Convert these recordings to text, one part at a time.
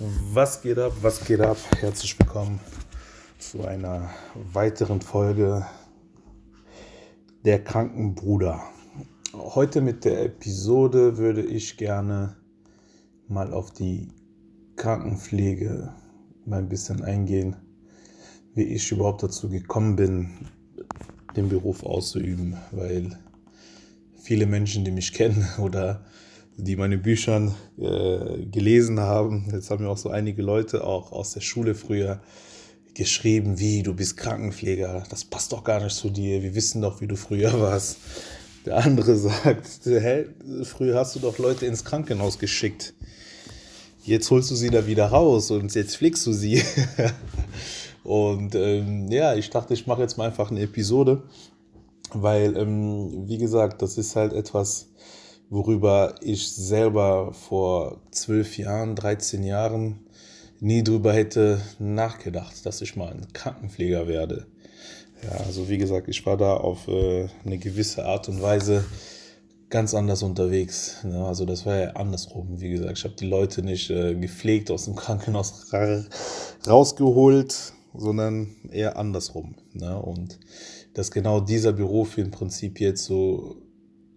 Was geht ab? Was geht ab? Herzlich willkommen zu einer weiteren Folge Der Krankenbruder. Heute mit der Episode würde ich gerne mal auf die Krankenpflege mal ein bisschen eingehen, wie ich überhaupt dazu gekommen bin, den Beruf auszuüben, weil viele Menschen, die mich kennen oder die meine Bücher äh, gelesen haben. Jetzt haben mir auch so einige Leute auch aus der Schule früher geschrieben, wie du bist Krankenpfleger, das passt doch gar nicht zu dir, wir wissen doch, wie du früher warst. Der andere sagt, hä, früher hast du doch Leute ins Krankenhaus geschickt. Jetzt holst du sie da wieder raus und jetzt pflegst du sie. und ähm, ja, ich dachte, ich mache jetzt mal einfach eine Episode, weil, ähm, wie gesagt, das ist halt etwas, worüber ich selber vor zwölf Jahren, 13 Jahren nie drüber hätte nachgedacht, dass ich mal ein Krankenpfleger werde. Ja, also wie gesagt, ich war da auf äh, eine gewisse Art und Weise ganz anders unterwegs. Ne? Also das war ja andersrum. Wie gesagt, ich habe die Leute nicht äh, gepflegt aus dem Krankenhaus ra rausgeholt, sondern eher andersrum. Ne? Und dass genau dieser Beruf im Prinzip jetzt so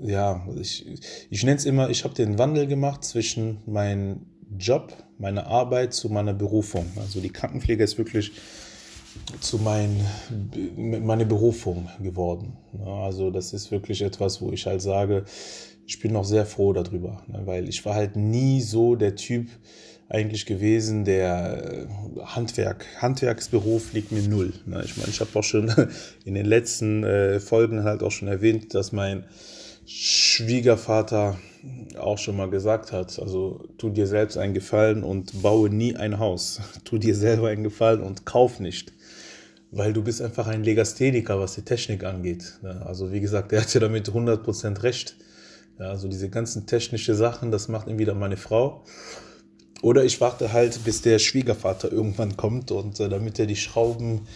ja, ich, ich nenne es immer, ich habe den Wandel gemacht zwischen meinem Job, meiner Arbeit zu meiner Berufung. Also die Krankenpflege ist wirklich zu mein, meine Berufung geworden. Also das ist wirklich etwas, wo ich halt sage, ich bin noch sehr froh darüber, ne, weil ich war halt nie so der Typ eigentlich gewesen, der äh, Handwerk, Handwerksberuf liegt mir null. Ne. Ich meine, ich habe auch schon in den letzten äh, Folgen halt auch schon erwähnt, dass mein Schwiegervater auch schon mal gesagt hat. Also tu dir selbst einen Gefallen und baue nie ein Haus. Tu dir selber einen Gefallen und kauf nicht. Weil du bist einfach ein Legastheniker, was die Technik angeht. Also wie gesagt, er hatte damit 100% recht. Also diese ganzen technischen Sachen, das macht entweder meine Frau. Oder ich warte halt, bis der Schwiegervater irgendwann kommt und äh, damit er die Schrauben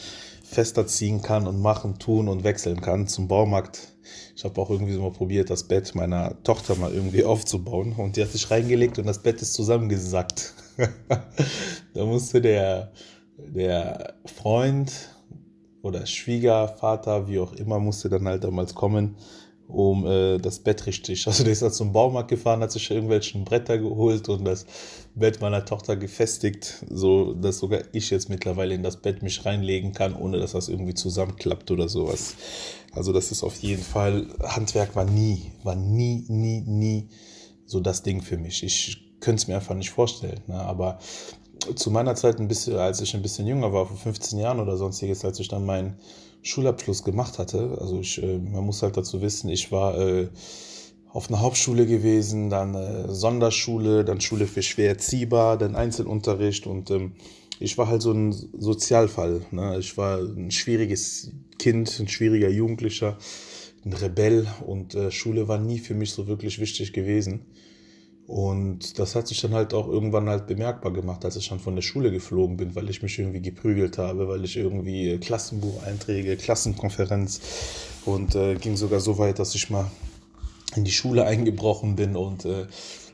fester ziehen kann und machen, tun und wechseln kann zum Baumarkt ich habe auch irgendwie so mal probiert, das Bett meiner Tochter mal irgendwie aufzubauen und die hat sich reingelegt und das Bett ist zusammengesackt. da musste der, der Freund oder Schwiegervater, wie auch immer, musste dann halt damals kommen, um äh, das Bett richtig. Also der ist dann zum Baumarkt gefahren, hat sich irgendwelche Bretter geholt und das Bett meiner Tochter gefestigt, so dass sogar ich jetzt mittlerweile in das Bett mich reinlegen kann, ohne dass das irgendwie zusammenklappt oder sowas. Also das ist auf jeden Fall, Handwerk war nie, war nie, nie, nie so das Ding für mich. Ich könnte es mir einfach nicht vorstellen. Ne? Aber zu meiner Zeit ein bisschen, als ich ein bisschen jünger war, vor 15 Jahren oder sonstiges, als ich dann meinen Schulabschluss gemacht hatte, also ich, äh, man muss halt dazu wissen, ich war äh, auf einer Hauptschule gewesen, dann äh, Sonderschule, dann Schule für schwer erziehbar, dann Einzelunterricht und ähm, ich war halt so ein Sozialfall. Ne? Ich war ein schwieriges Kind, ein schwieriger Jugendlicher, ein Rebell und äh, Schule war nie für mich so wirklich wichtig gewesen. Und das hat sich dann halt auch irgendwann halt bemerkbar gemacht, als ich dann von der Schule geflogen bin, weil ich mich irgendwie geprügelt habe, weil ich irgendwie äh, Klassenbucheinträge, Klassenkonferenz und äh, ging sogar so weit, dass ich mal in die Schule eingebrochen bin und äh,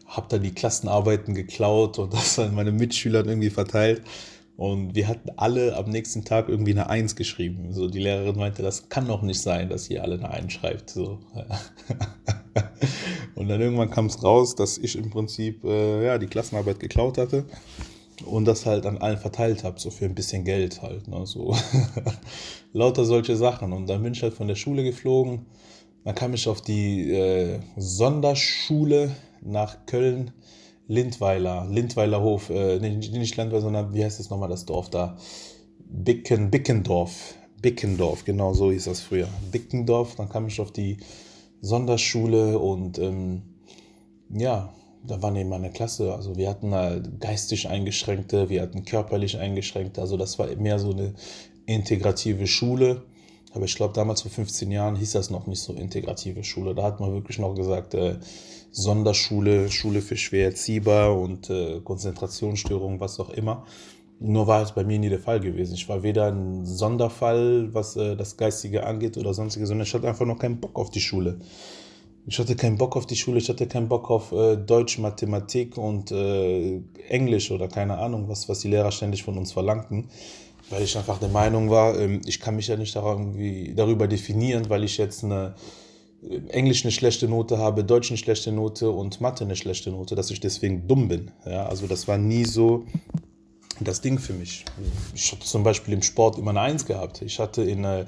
habe dann die Klassenarbeiten geklaut und das an meine Mitschüler irgendwie verteilt. Und wir hatten alle am nächsten Tag irgendwie eine Eins geschrieben. So, die Lehrerin meinte, das kann doch nicht sein, dass ihr alle eine Eins schreibt. So. und dann irgendwann kam es raus, dass ich im Prinzip äh, ja, die Klassenarbeit geklaut hatte und das halt an allen verteilt habe, so für ein bisschen Geld halt. Ne? So. Lauter solche Sachen. Und dann bin ich halt von der Schule geflogen. Dann kam ich auf die äh, Sonderschule nach Köln Lindweiler, Lindweiler Hof, äh, nicht, nicht Lindweiler, sondern wie heißt es nochmal das Dorf da? Bicken, Bickendorf. Bickendorf, genau so hieß das früher. Bickendorf, dann kam ich auf die Sonderschule und ähm, ja, da war neben meiner Klasse, also wir hatten halt geistig Eingeschränkte, wir hatten körperlich Eingeschränkte, also das war mehr so eine integrative Schule. Aber ich glaube, damals vor 15 Jahren hieß das noch nicht so integrative Schule. Da hat man wirklich noch gesagt, äh, Sonderschule, Schule für schwer erziehbar und äh, Konzentrationsstörungen, was auch immer. Nur war es bei mir nie der Fall gewesen. Ich war weder ein Sonderfall, was äh, das Geistige angeht oder sonstiges, sondern ich hatte einfach noch keinen Bock auf die Schule. Ich hatte keinen Bock auf die Schule, ich hatte keinen Bock auf äh, Deutsch, Mathematik und äh, Englisch oder keine Ahnung, was, was die Lehrer ständig von uns verlangten. Weil ich einfach der Meinung war, ähm, ich kann mich ja nicht darüber definieren, weil ich jetzt eine äh, Englisch eine schlechte Note habe, Deutsch eine schlechte Note und Mathe eine schlechte Note, dass ich deswegen dumm bin. Ja, also das war nie so das Ding für mich. Ich hatte zum Beispiel im Sport immer eine Eins gehabt. Ich hatte in äh,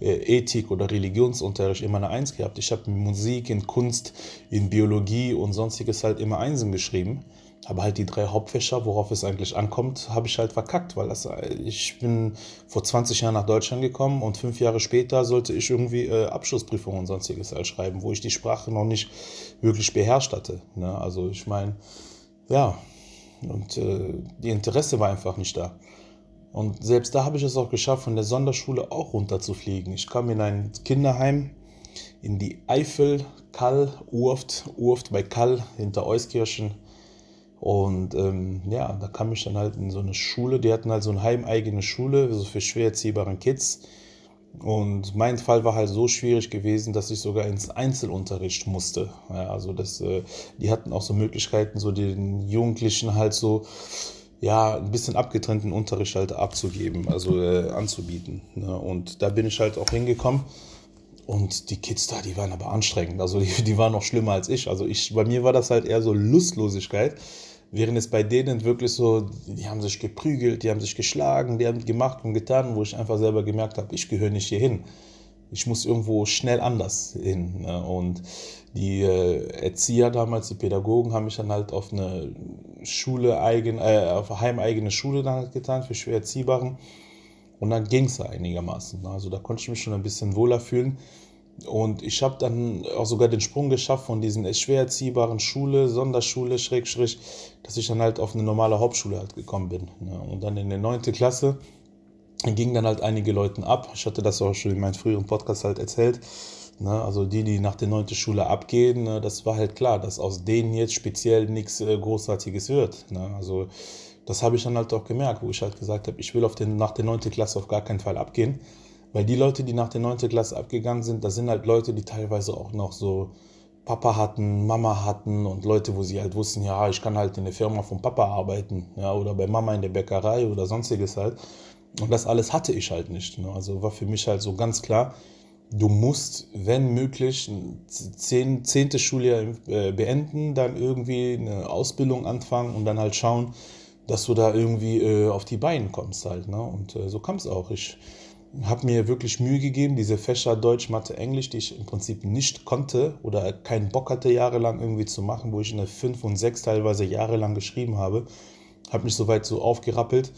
Ethik oder Religionsunterricht immer eine Eins gehabt. Ich habe in Musik, in Kunst, in Biologie und sonstiges halt immer Einsen geschrieben. Aber halt die drei Hauptfächer, worauf es eigentlich ankommt, habe ich halt verkackt, weil das, ich bin vor 20 Jahren nach Deutschland gekommen und fünf Jahre später sollte ich irgendwie äh, Abschlussprüfungen und sonstiges halt schreiben, wo ich die Sprache noch nicht wirklich beherrscht hatte. Ne? Also ich meine, ja, und äh, die Interesse war einfach nicht da. Und selbst da habe ich es auch geschafft, von der Sonderschule auch runterzufliegen. Ich kam in ein Kinderheim in die Eifel, Kall, Urft, Urft bei Kall hinter Euskirchen. Und ähm, ja, da kam ich dann halt in so eine Schule. Die hatten halt so eine heimeigene Schule, so für schwer erziehbare Kids. Und mein Fall war halt so schwierig gewesen, dass ich sogar ins Einzelunterricht musste. Ja, also das, äh, die hatten auch so Möglichkeiten, so den Jugendlichen halt so ja, ein bisschen abgetrennten Unterricht halt abzugeben, also äh, anzubieten. Ne? Und da bin ich halt auch hingekommen. Und die Kids da, die waren aber anstrengend. Also die, die waren noch schlimmer als ich. Also ich, bei mir war das halt eher so Lustlosigkeit. Während es bei denen wirklich so, die haben sich geprügelt, die haben sich geschlagen, die haben gemacht und getan, wo ich einfach selber gemerkt habe, ich gehöre nicht hier hin. Ich muss irgendwo schnell anders hin. Ne? Und die äh, Erzieher damals, die Pädagogen, haben mich dann halt auf eine Schule eigen, äh, auf eine heimeigene Schule dann halt getan für schwer Erziehbaren. Und dann ging es einigermaßen. Ne? Also da konnte ich mich schon ein bisschen wohler fühlen. Und ich habe dann auch sogar den Sprung geschafft von diesen schwer erziehbaren Schule, Sonderschule, Schrägstrich, dass ich dann halt auf eine normale Hauptschule halt gekommen bin. Ne? Und dann in der 9. Klasse gingen dann halt einige Leute ab. Ich hatte das auch schon in meinem früheren Podcast halt erzählt. Ne? Also die, die nach der 9. Schule abgehen, ne? das war halt klar, dass aus denen jetzt speziell nichts äh, Großartiges wird. Also das habe ich dann halt auch gemerkt, wo ich halt gesagt habe, ich will auf den, nach der 9. Klasse auf gar keinen Fall abgehen. Weil die Leute, die nach der 9. Klasse abgegangen sind, das sind halt Leute, die teilweise auch noch so Papa hatten, Mama hatten und Leute, wo sie halt wussten, ja, ich kann halt in der Firma von Papa arbeiten, ja, oder bei Mama in der Bäckerei oder sonstiges halt. Und das alles hatte ich halt nicht. Ne? Also war für mich halt so ganz klar, du musst, wenn möglich, ein zehn, zehnte Schuljahr äh, beenden, dann irgendwie eine Ausbildung anfangen und dann halt schauen, dass du da irgendwie äh, auf die Beine kommst halt. Ne? Und äh, so kam es auch. Ich habe mir wirklich Mühe gegeben, diese Fächer Deutsch, Mathe, Englisch, die ich im Prinzip nicht konnte oder keinen Bock hatte, jahrelang irgendwie zu machen, wo ich eine 5 und 6 teilweise jahrelang geschrieben habe, habe mich soweit so aufgerappelt,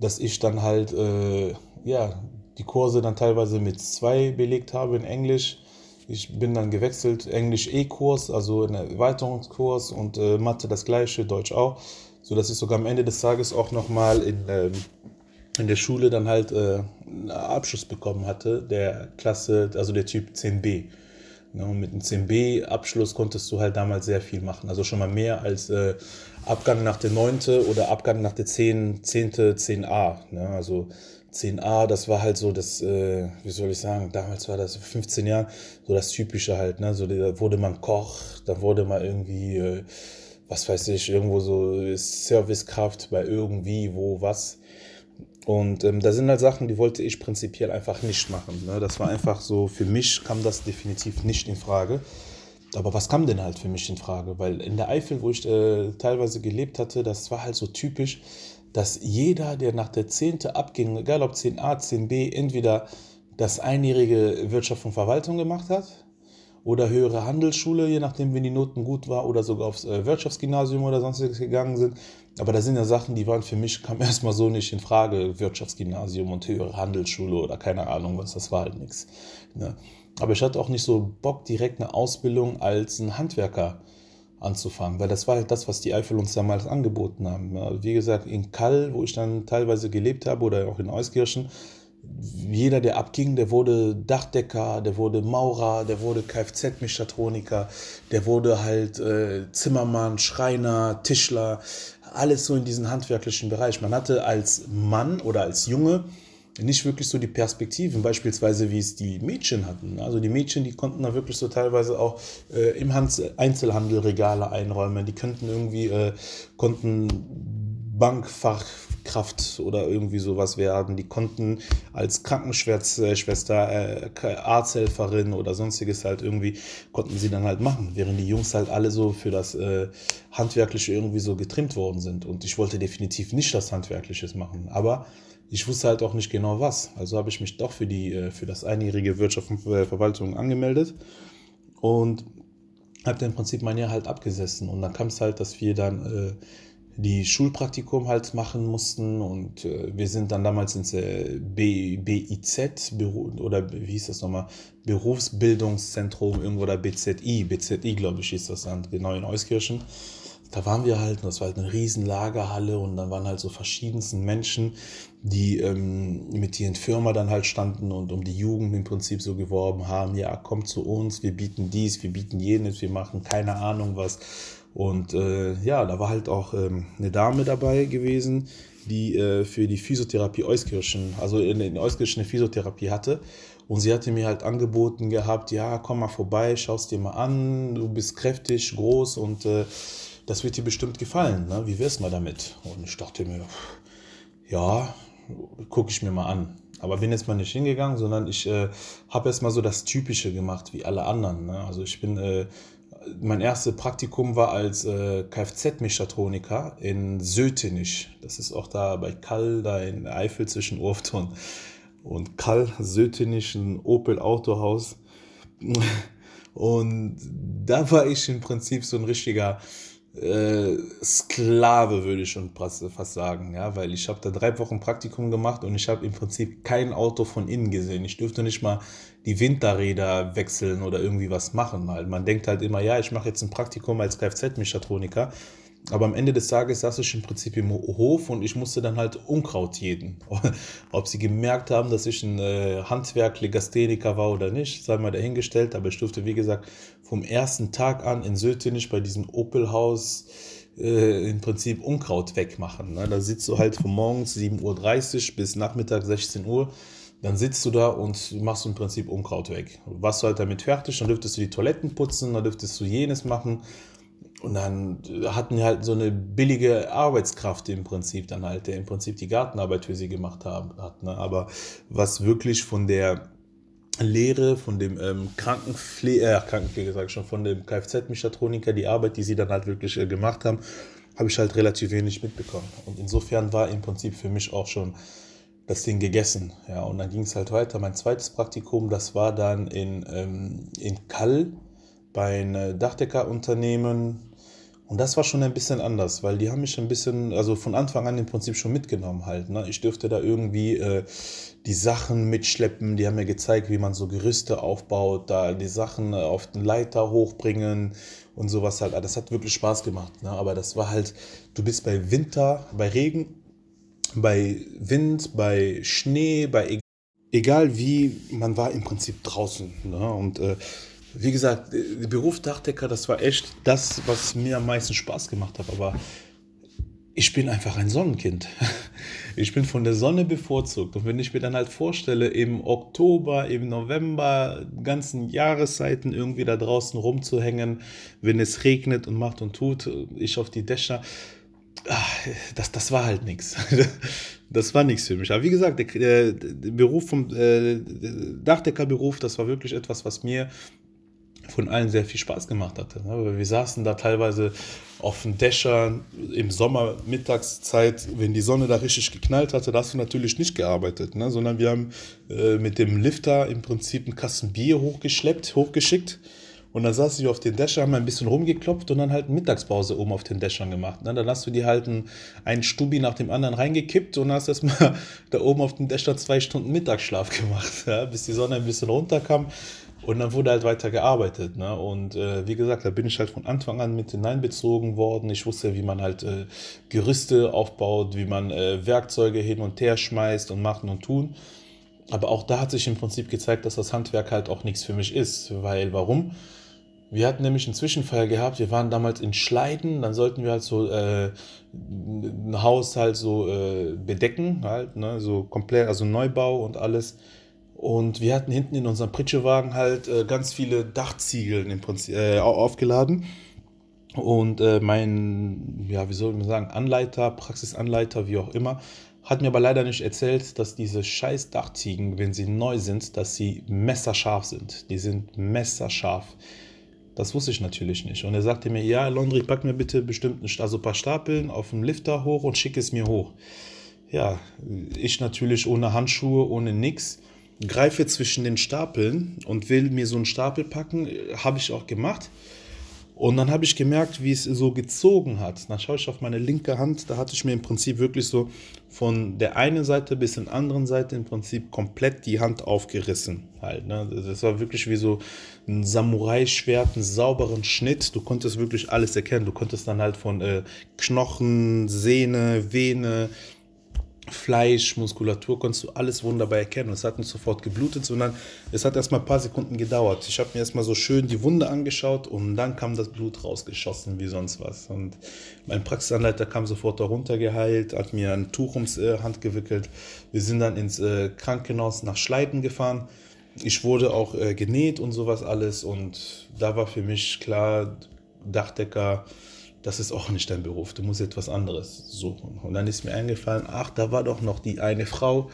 dass ich dann halt, äh, ja, die Kurse dann teilweise mit 2 belegt habe in Englisch. Ich bin dann gewechselt, Englisch E-Kurs, also ein Erweiterungskurs und äh, Mathe das gleiche, Deutsch auch, sodass ich sogar am Ende des Tages auch nochmal in... Ähm, in der Schule dann halt äh, einen Abschluss bekommen hatte, der Klasse, also der Typ 10b. Ne, und mit einem 10b-Abschluss konntest du halt damals sehr viel machen. Also schon mal mehr als äh, Abgang nach der 9. oder Abgang nach der 10. 10. 10a. Ne? Also 10a, das war halt so das, äh, wie soll ich sagen, damals war das 15 Jahre, so das Typische halt. Ne? So, da wurde man Koch, da wurde man irgendwie, äh, was weiß ich, irgendwo so Servicekraft bei irgendwie, wo, was. Und ähm, da sind halt Sachen, die wollte ich prinzipiell einfach nicht machen. Ne? Das war einfach so, für mich kam das definitiv nicht in Frage. Aber was kam denn halt für mich in Frage? Weil in der Eifel, wo ich äh, teilweise gelebt hatte, das war halt so typisch, dass jeder, der nach der 10. abging, egal ob 10a, 10b, entweder das einjährige Wirtschaft und Verwaltung gemacht hat oder höhere Handelsschule, je nachdem, wenn die Noten gut war, oder sogar aufs äh, Wirtschaftsgymnasium oder sonstiges gegangen sind. Aber da sind ja Sachen, die waren für mich, kam erstmal so nicht in Frage, Wirtschaftsgymnasium und höhere Handelsschule oder keine Ahnung was, das war halt nichts. Ne? Aber ich hatte auch nicht so Bock, direkt eine Ausbildung als ein Handwerker anzufangen, weil das war halt das, was die Eifel uns damals angeboten haben. Wie gesagt, in Kall, wo ich dann teilweise gelebt habe, oder auch in Euskirchen, jeder, der abging, der wurde Dachdecker, der wurde Maurer, der wurde Kfz-Mechatroniker, der wurde halt äh, Zimmermann, Schreiner, Tischler, alles so in diesem handwerklichen Bereich. Man hatte als Mann oder als Junge nicht wirklich so die Perspektiven, beispielsweise wie es die Mädchen hatten. Also die Mädchen, die konnten da wirklich so teilweise auch äh, im Einzelhandel Regale einräumen, die könnten irgendwie, äh, konnten Bankfachkraft oder irgendwie sowas werden. Die konnten als Krankenschwester, äh, Arzthelferin oder sonstiges halt irgendwie, konnten sie dann halt machen, während die Jungs halt alle so für das äh, Handwerkliche irgendwie so getrimmt worden sind. Und ich wollte definitiv nicht das Handwerkliches machen. Aber ich wusste halt auch nicht genau was. Also habe ich mich doch für, die, äh, für das einjährige Wirtschaft und Verwaltung angemeldet und habe dann im Prinzip mein Jahr halt abgesessen. Und dann kam es halt, dass wir dann äh, die Schulpraktikum halt machen mussten und äh, wir sind dann damals ins äh, BIZ Büro, oder wie hieß das nochmal Berufsbildungszentrum irgendwo oder BZI BZI glaube ich hieß das dann genau in Euskirchen da waren wir halt, das war halt eine riesen Lagerhalle und dann waren halt so verschiedensten Menschen, die ähm, mit ihren Firma dann halt standen und um die Jugend im Prinzip so geworben haben, ja, kommt zu uns, wir bieten dies, wir bieten jenes, wir machen keine Ahnung was. Und äh, ja, da war halt auch ähm, eine Dame dabei gewesen, die äh, für die Physiotherapie Euskirchen, also in, in Euskirchen eine Physiotherapie hatte. Und sie hatte mir halt angeboten gehabt, ja, komm mal vorbei, schaust dir mal an, du bist kräftig, groß und äh, das wird dir bestimmt gefallen. Ne? Wie wär's mal damit? Und ich dachte mir, ja, gucke ich mir mal an. Aber bin jetzt mal nicht hingegangen, sondern ich äh, habe erst mal so das Typische gemacht wie alle anderen. Ne? Also ich bin, äh, mein erstes Praktikum war als äh, Kfz-Mechatroniker in Sötenich. Das ist auch da bei Kall, da in Eifel zwischen Urft und, und Kall, Sötenich, ein Opel Autohaus. Und da war ich im Prinzip so ein richtiger äh, Sklave, würde ich schon fast sagen, ja, weil ich habe da drei Wochen Praktikum gemacht und ich habe im Prinzip kein Auto von innen gesehen. Ich dürfte nicht mal die Winterräder wechseln oder irgendwie was machen. Halt. Man denkt halt immer, ja, ich mache jetzt ein Praktikum als Kfz-Mechatroniker aber am Ende des Tages saß ich im Prinzip im Hof und ich musste dann halt Unkraut jäten. Ob sie gemerkt haben, dass ich ein äh, Handwerk, Legastheniker war oder nicht, sei mal dahingestellt. Aber ich durfte, wie gesagt, vom ersten Tag an in Sötenich bei diesem Opelhaus äh, im Prinzip Unkraut wegmachen. Ne? Da sitzt du halt von morgens 7.30 Uhr bis Nachmittag 16 Uhr. Dann sitzt du da und machst im Prinzip Unkraut weg. Warst du halt damit fertig, dann dürftest du die Toiletten putzen, dann dürftest du jenes machen und dann hatten wir halt so eine billige Arbeitskraft im Prinzip, dann halt, der im Prinzip die Gartenarbeit für sie gemacht haben, hat. Ne? Aber was wirklich von der Lehre, von dem ähm, Krankenpfleger, äh, Krankenpfleger sag ich schon, von dem Kfz-Mechatroniker, die Arbeit, die sie dann halt wirklich äh, gemacht haben, habe ich halt relativ wenig mitbekommen. Und insofern war im Prinzip für mich auch schon das Ding gegessen. Ja, und dann ging es halt weiter. Mein zweites Praktikum, das war dann in, ähm, in Kall bei einem Dachdeckerunternehmen und das war schon ein bisschen anders, weil die haben mich ein bisschen, also von Anfang an im Prinzip schon mitgenommen halt. Ne? Ich dürfte da irgendwie äh, die Sachen mitschleppen, die haben mir gezeigt, wie man so Gerüste aufbaut, da die Sachen äh, auf den Leiter hochbringen und sowas halt. Das hat wirklich Spaß gemacht. Ne? Aber das war halt, du bist bei Winter, bei Regen, bei Wind, bei Schnee, bei egal wie, man war im Prinzip draußen. Ne? Und äh, wie gesagt, der Beruf Dachdecker, das war echt das, was mir am meisten Spaß gemacht hat. Aber ich bin einfach ein Sonnenkind. Ich bin von der Sonne bevorzugt. Und wenn ich mir dann halt vorstelle, im Oktober, im November, ganzen Jahreszeiten irgendwie da draußen rumzuhängen, wenn es regnet und macht und tut, ich auf die Dächer, ah, das, das war halt nichts. Das war nichts für mich. Aber wie gesagt, der, der Beruf vom äh, Dachdeckerberuf, das war wirklich etwas, was mir von allen sehr viel Spaß gemacht hatte. Ne? Wir saßen da teilweise auf den Dächern im Sommer, Mittagszeit, wenn die Sonne da richtig geknallt hatte, da hast du natürlich nicht gearbeitet, ne? sondern wir haben äh, mit dem Lifter im Prinzip einen Kasten Bier hochgeschleppt, hochgeschickt. Und dann saß ich auf den Dächern, haben ein bisschen rumgeklopft und dann halt Mittagspause oben auf den Dächern gemacht. Ne? Dann hast du dir halt einen, einen Stubi nach dem anderen reingekippt und hast erstmal da oben auf den Dächern zwei Stunden Mittagsschlaf gemacht, ja? bis die Sonne ein bisschen runterkam. Und dann wurde halt weiter gearbeitet. Ne? Und äh, wie gesagt, da bin ich halt von Anfang an mit hineinbezogen worden. Ich wusste, wie man halt äh, Gerüste aufbaut, wie man äh, Werkzeuge hin und her schmeißt und machen und tun. Aber auch da hat sich im Prinzip gezeigt, dass das Handwerk halt auch nichts für mich ist. Weil warum? Wir hatten nämlich einen Zwischenfall gehabt. Wir waren damals in Schleiden. Dann sollten wir halt so äh, ein Haus halt so äh, bedecken, halt, ne? so komplett, also Neubau und alles. Und wir hatten hinten in unserem Pritschewagen halt äh, ganz viele Dachziegeln im Prinzip äh, aufgeladen. Und äh, mein, ja, wie soll man sagen, Anleiter, Praxisanleiter, wie auch immer, hat mir aber leider nicht erzählt, dass diese scheiß Dachziegen, wenn sie neu sind, dass sie messerscharf sind. Die sind messerscharf. Das wusste ich natürlich nicht. Und er sagte mir, ja, Londri, pack mir bitte bestimmt also ein paar Stapeln auf dem Lifter hoch und schick es mir hoch. Ja, ich natürlich ohne Handschuhe, ohne nix, greife zwischen den Stapeln und will mir so einen Stapel packen. Habe ich auch gemacht. Und dann habe ich gemerkt, wie es so gezogen hat. Dann schaue ich auf meine linke Hand, da hatte ich mir im Prinzip wirklich so von der einen Seite bis zur anderen Seite im Prinzip komplett die Hand aufgerissen. Halt, ne? Das war wirklich wie so ein Samurai-Schwert, einen sauberen Schnitt. Du konntest wirklich alles erkennen. Du konntest dann halt von äh, Knochen, Sehne, Vene, Fleisch, Muskulatur, konntest du alles wunderbar erkennen. Es hat nicht sofort geblutet, sondern es hat erstmal ein paar Sekunden gedauert. Ich habe mir erstmal so schön die Wunde angeschaut und dann kam das Blut rausgeschossen wie sonst was. Und mein Praxisanleiter kam sofort darunter geheilt, hat mir ein Tuch ums äh, Hand gewickelt. Wir sind dann ins äh, Krankenhaus nach Schleiden gefahren. Ich wurde auch äh, genäht und sowas alles und da war für mich klar, Dachdecker, das ist auch nicht dein Beruf, du musst etwas anderes suchen. Und dann ist mir eingefallen, ach, da war doch noch die eine Frau,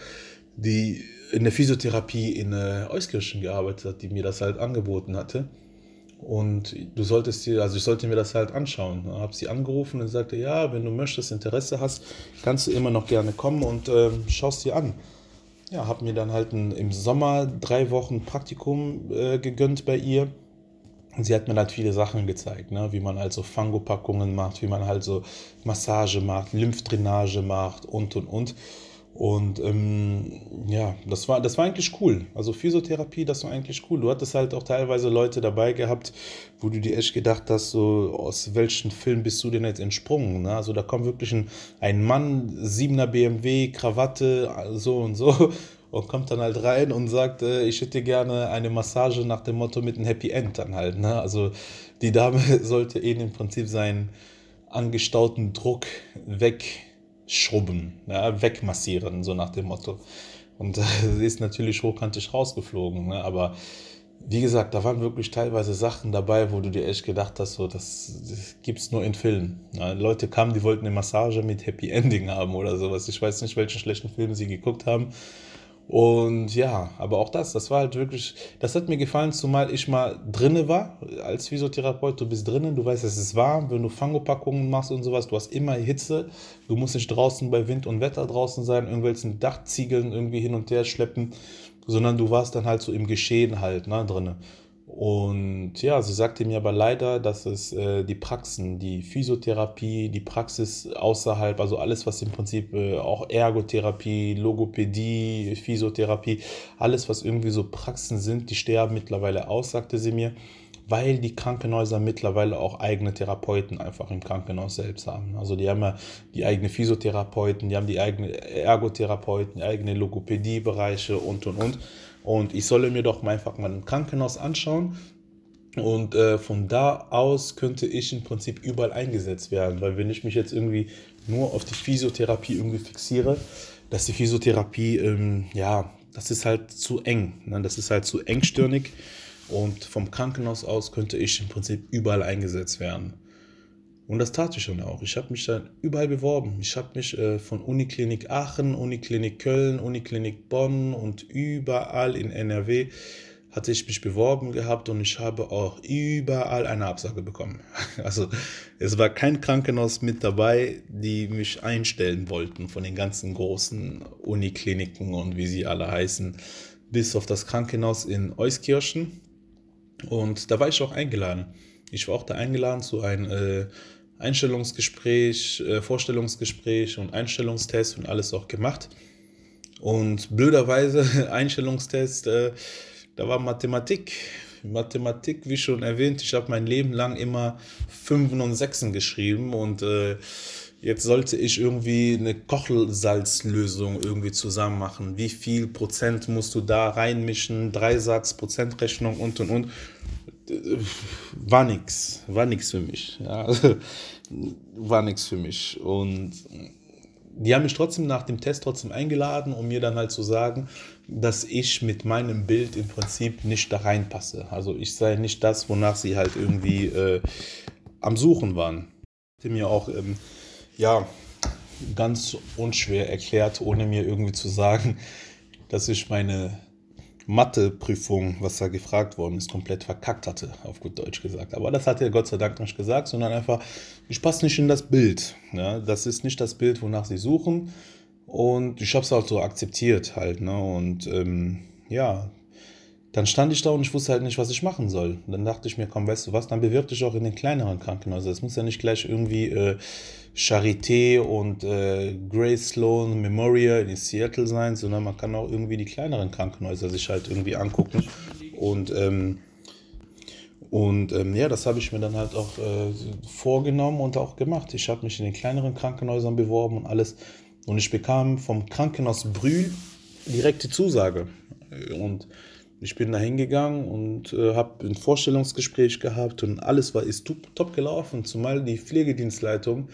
die in der Physiotherapie in Euskirchen gearbeitet hat, die mir das halt angeboten hatte. Und du solltest dir, also ich sollte mir das halt anschauen. Ich habe sie angerufen und sagte, ja, wenn du möchtest, Interesse hast, kannst du immer noch gerne kommen und äh, schaust dir an. Ja, habe mir dann halt ein, im Sommer drei Wochen Praktikum äh, gegönnt bei ihr sie hat mir halt viele Sachen gezeigt, ne? wie man halt so Fangopackungen macht, wie man halt so Massage macht, Lymphdrainage macht und und und. Und ähm, ja, das war, das war eigentlich cool. Also Physiotherapie, das war eigentlich cool. Du hattest halt auch teilweise Leute dabei gehabt, wo du dir echt gedacht hast, so aus welchem Film bist du denn jetzt entsprungen? Ne? Also da kommt wirklich ein, ein Mann, 7er BMW, Krawatte, so und so und kommt dann halt rein und sagt, äh, ich hätte gerne eine Massage nach dem Motto mit einem Happy End dann halt. Ne? Also die Dame sollte eben im Prinzip seinen angestauten Druck wegschrubben, ja, wegmassieren, so nach dem Motto. Und äh, sie ist natürlich hochkantig rausgeflogen, ne? aber wie gesagt, da waren wirklich teilweise Sachen dabei, wo du dir echt gedacht hast, so, das, das gibt es nur in Filmen. Ja, Leute kamen, die wollten eine Massage mit Happy Ending haben oder sowas. Ich weiß nicht, welchen schlechten Film sie geguckt haben. Und ja, aber auch das, das war halt wirklich, das hat mir gefallen, zumal ich mal drinne war als Physiotherapeut. Du bist drinnen, du weißt, es ist warm, wenn du Fangopackungen machst und sowas, du hast immer Hitze. Du musst nicht draußen bei Wind und Wetter draußen sein, irgendwelchen Dachziegeln irgendwie hin und her schleppen, sondern du warst dann halt so im Geschehen halt, ne, drinne. Und ja, sie sagte mir aber leider, dass es äh, die Praxen, die Physiotherapie, die Praxis außerhalb, also alles, was im Prinzip äh, auch Ergotherapie, Logopädie, Physiotherapie, alles, was irgendwie so Praxen sind, die sterben mittlerweile aus, sagte sie mir, weil die Krankenhäuser mittlerweile auch eigene Therapeuten einfach im Krankenhaus selbst haben. Also die haben ja die eigene Physiotherapeuten, die haben die eigene Ergotherapeuten, die eigene Logopädiebereiche und und und. Und ich solle mir doch einfach mal ein Krankenhaus anschauen. Und äh, von da aus könnte ich im Prinzip überall eingesetzt werden. Weil wenn ich mich jetzt irgendwie nur auf die Physiotherapie irgendwie fixiere, dass die Physiotherapie, ähm, ja, das ist halt zu eng. Ne? Das ist halt zu engstirnig. Und vom Krankenhaus aus könnte ich im Prinzip überall eingesetzt werden. Und das tat ich schon auch. Ich habe mich dann überall beworben. Ich habe mich äh, von Uniklinik Aachen, Uniklinik Köln, Uniklinik Bonn und überall in NRW hatte ich mich beworben gehabt und ich habe auch überall eine Absage bekommen. Also es war kein Krankenhaus mit dabei, die mich einstellen wollten von den ganzen großen Unikliniken und wie sie alle heißen, bis auf das Krankenhaus in Euskirchen. Und da war ich auch eingeladen. Ich war auch da eingeladen zu einem äh, Einstellungsgespräch, äh, Vorstellungsgespräch und Einstellungstest und alles auch gemacht. Und blöderweise, Einstellungstest, äh, da war Mathematik. Mathematik, wie schon erwähnt, ich habe mein Leben lang immer Fünfen und Sechsen geschrieben und äh, jetzt sollte ich irgendwie eine Kochelsalzlösung irgendwie zusammen machen. Wie viel Prozent musst du da reinmischen? Dreisatz, Prozentrechnung und und und war nix, war nix für mich. Ja. War nix für mich. Und die haben mich trotzdem nach dem Test trotzdem eingeladen, um mir dann halt zu sagen, dass ich mit meinem Bild im Prinzip nicht da reinpasse. Also ich sei nicht das, wonach sie halt irgendwie äh, am Suchen waren. Ich mir auch ähm, ja ganz unschwer erklärt, ohne mir irgendwie zu sagen, dass ich meine Matheprüfung, was da gefragt worden ist, komplett verkackt hatte, auf gut Deutsch gesagt. Aber das hat er Gott sei Dank nicht gesagt, sondern einfach, ich passe nicht in das Bild. Ja, das ist nicht das Bild, wonach sie suchen. Und ich habe es auch so akzeptiert halt. Ne? Und ähm, ja, dann stand ich da und ich wusste halt nicht, was ich machen soll. Und dann dachte ich mir, komm, weißt du was, dann bewirb dich auch in den kleineren Krankenhäusern. Es muss ja nicht gleich irgendwie äh, Charité und äh, Grace Sloan Memorial in Seattle sein, sondern man kann auch irgendwie die kleineren Krankenhäuser sich halt irgendwie angucken. Und, ähm, und ähm, ja, das habe ich mir dann halt auch äh, vorgenommen und auch gemacht. Ich habe mich in den kleineren Krankenhäusern beworben und alles. Und ich bekam vom Krankenhaus Brühl direkte Zusage. Und ich bin da hingegangen und äh, habe ein Vorstellungsgespräch gehabt und alles war ist top gelaufen, zumal die Pflegedienstleitung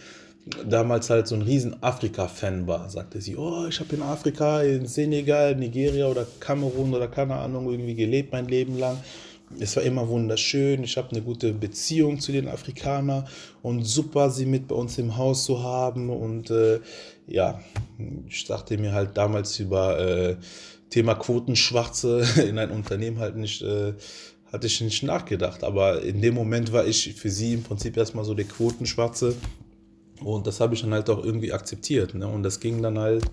damals halt so ein riesen Afrika-Fan war. Sagte sie, oh, ich habe in Afrika, in Senegal, Nigeria oder Kamerun oder keine Ahnung irgendwie gelebt mein Leben lang. Es war immer wunderschön. Ich habe eine gute Beziehung zu den Afrikanern und super, sie mit bei uns im Haus zu haben. Und äh, ja, ich dachte mir halt damals über äh, Thema Quotenschwarze in ein Unternehmen halt nicht, äh, hatte ich nicht nachgedacht. Aber in dem Moment war ich für sie im Prinzip erstmal so der Quotenschwarze und das habe ich dann halt auch irgendwie akzeptiert. Ne? Und das ging dann halt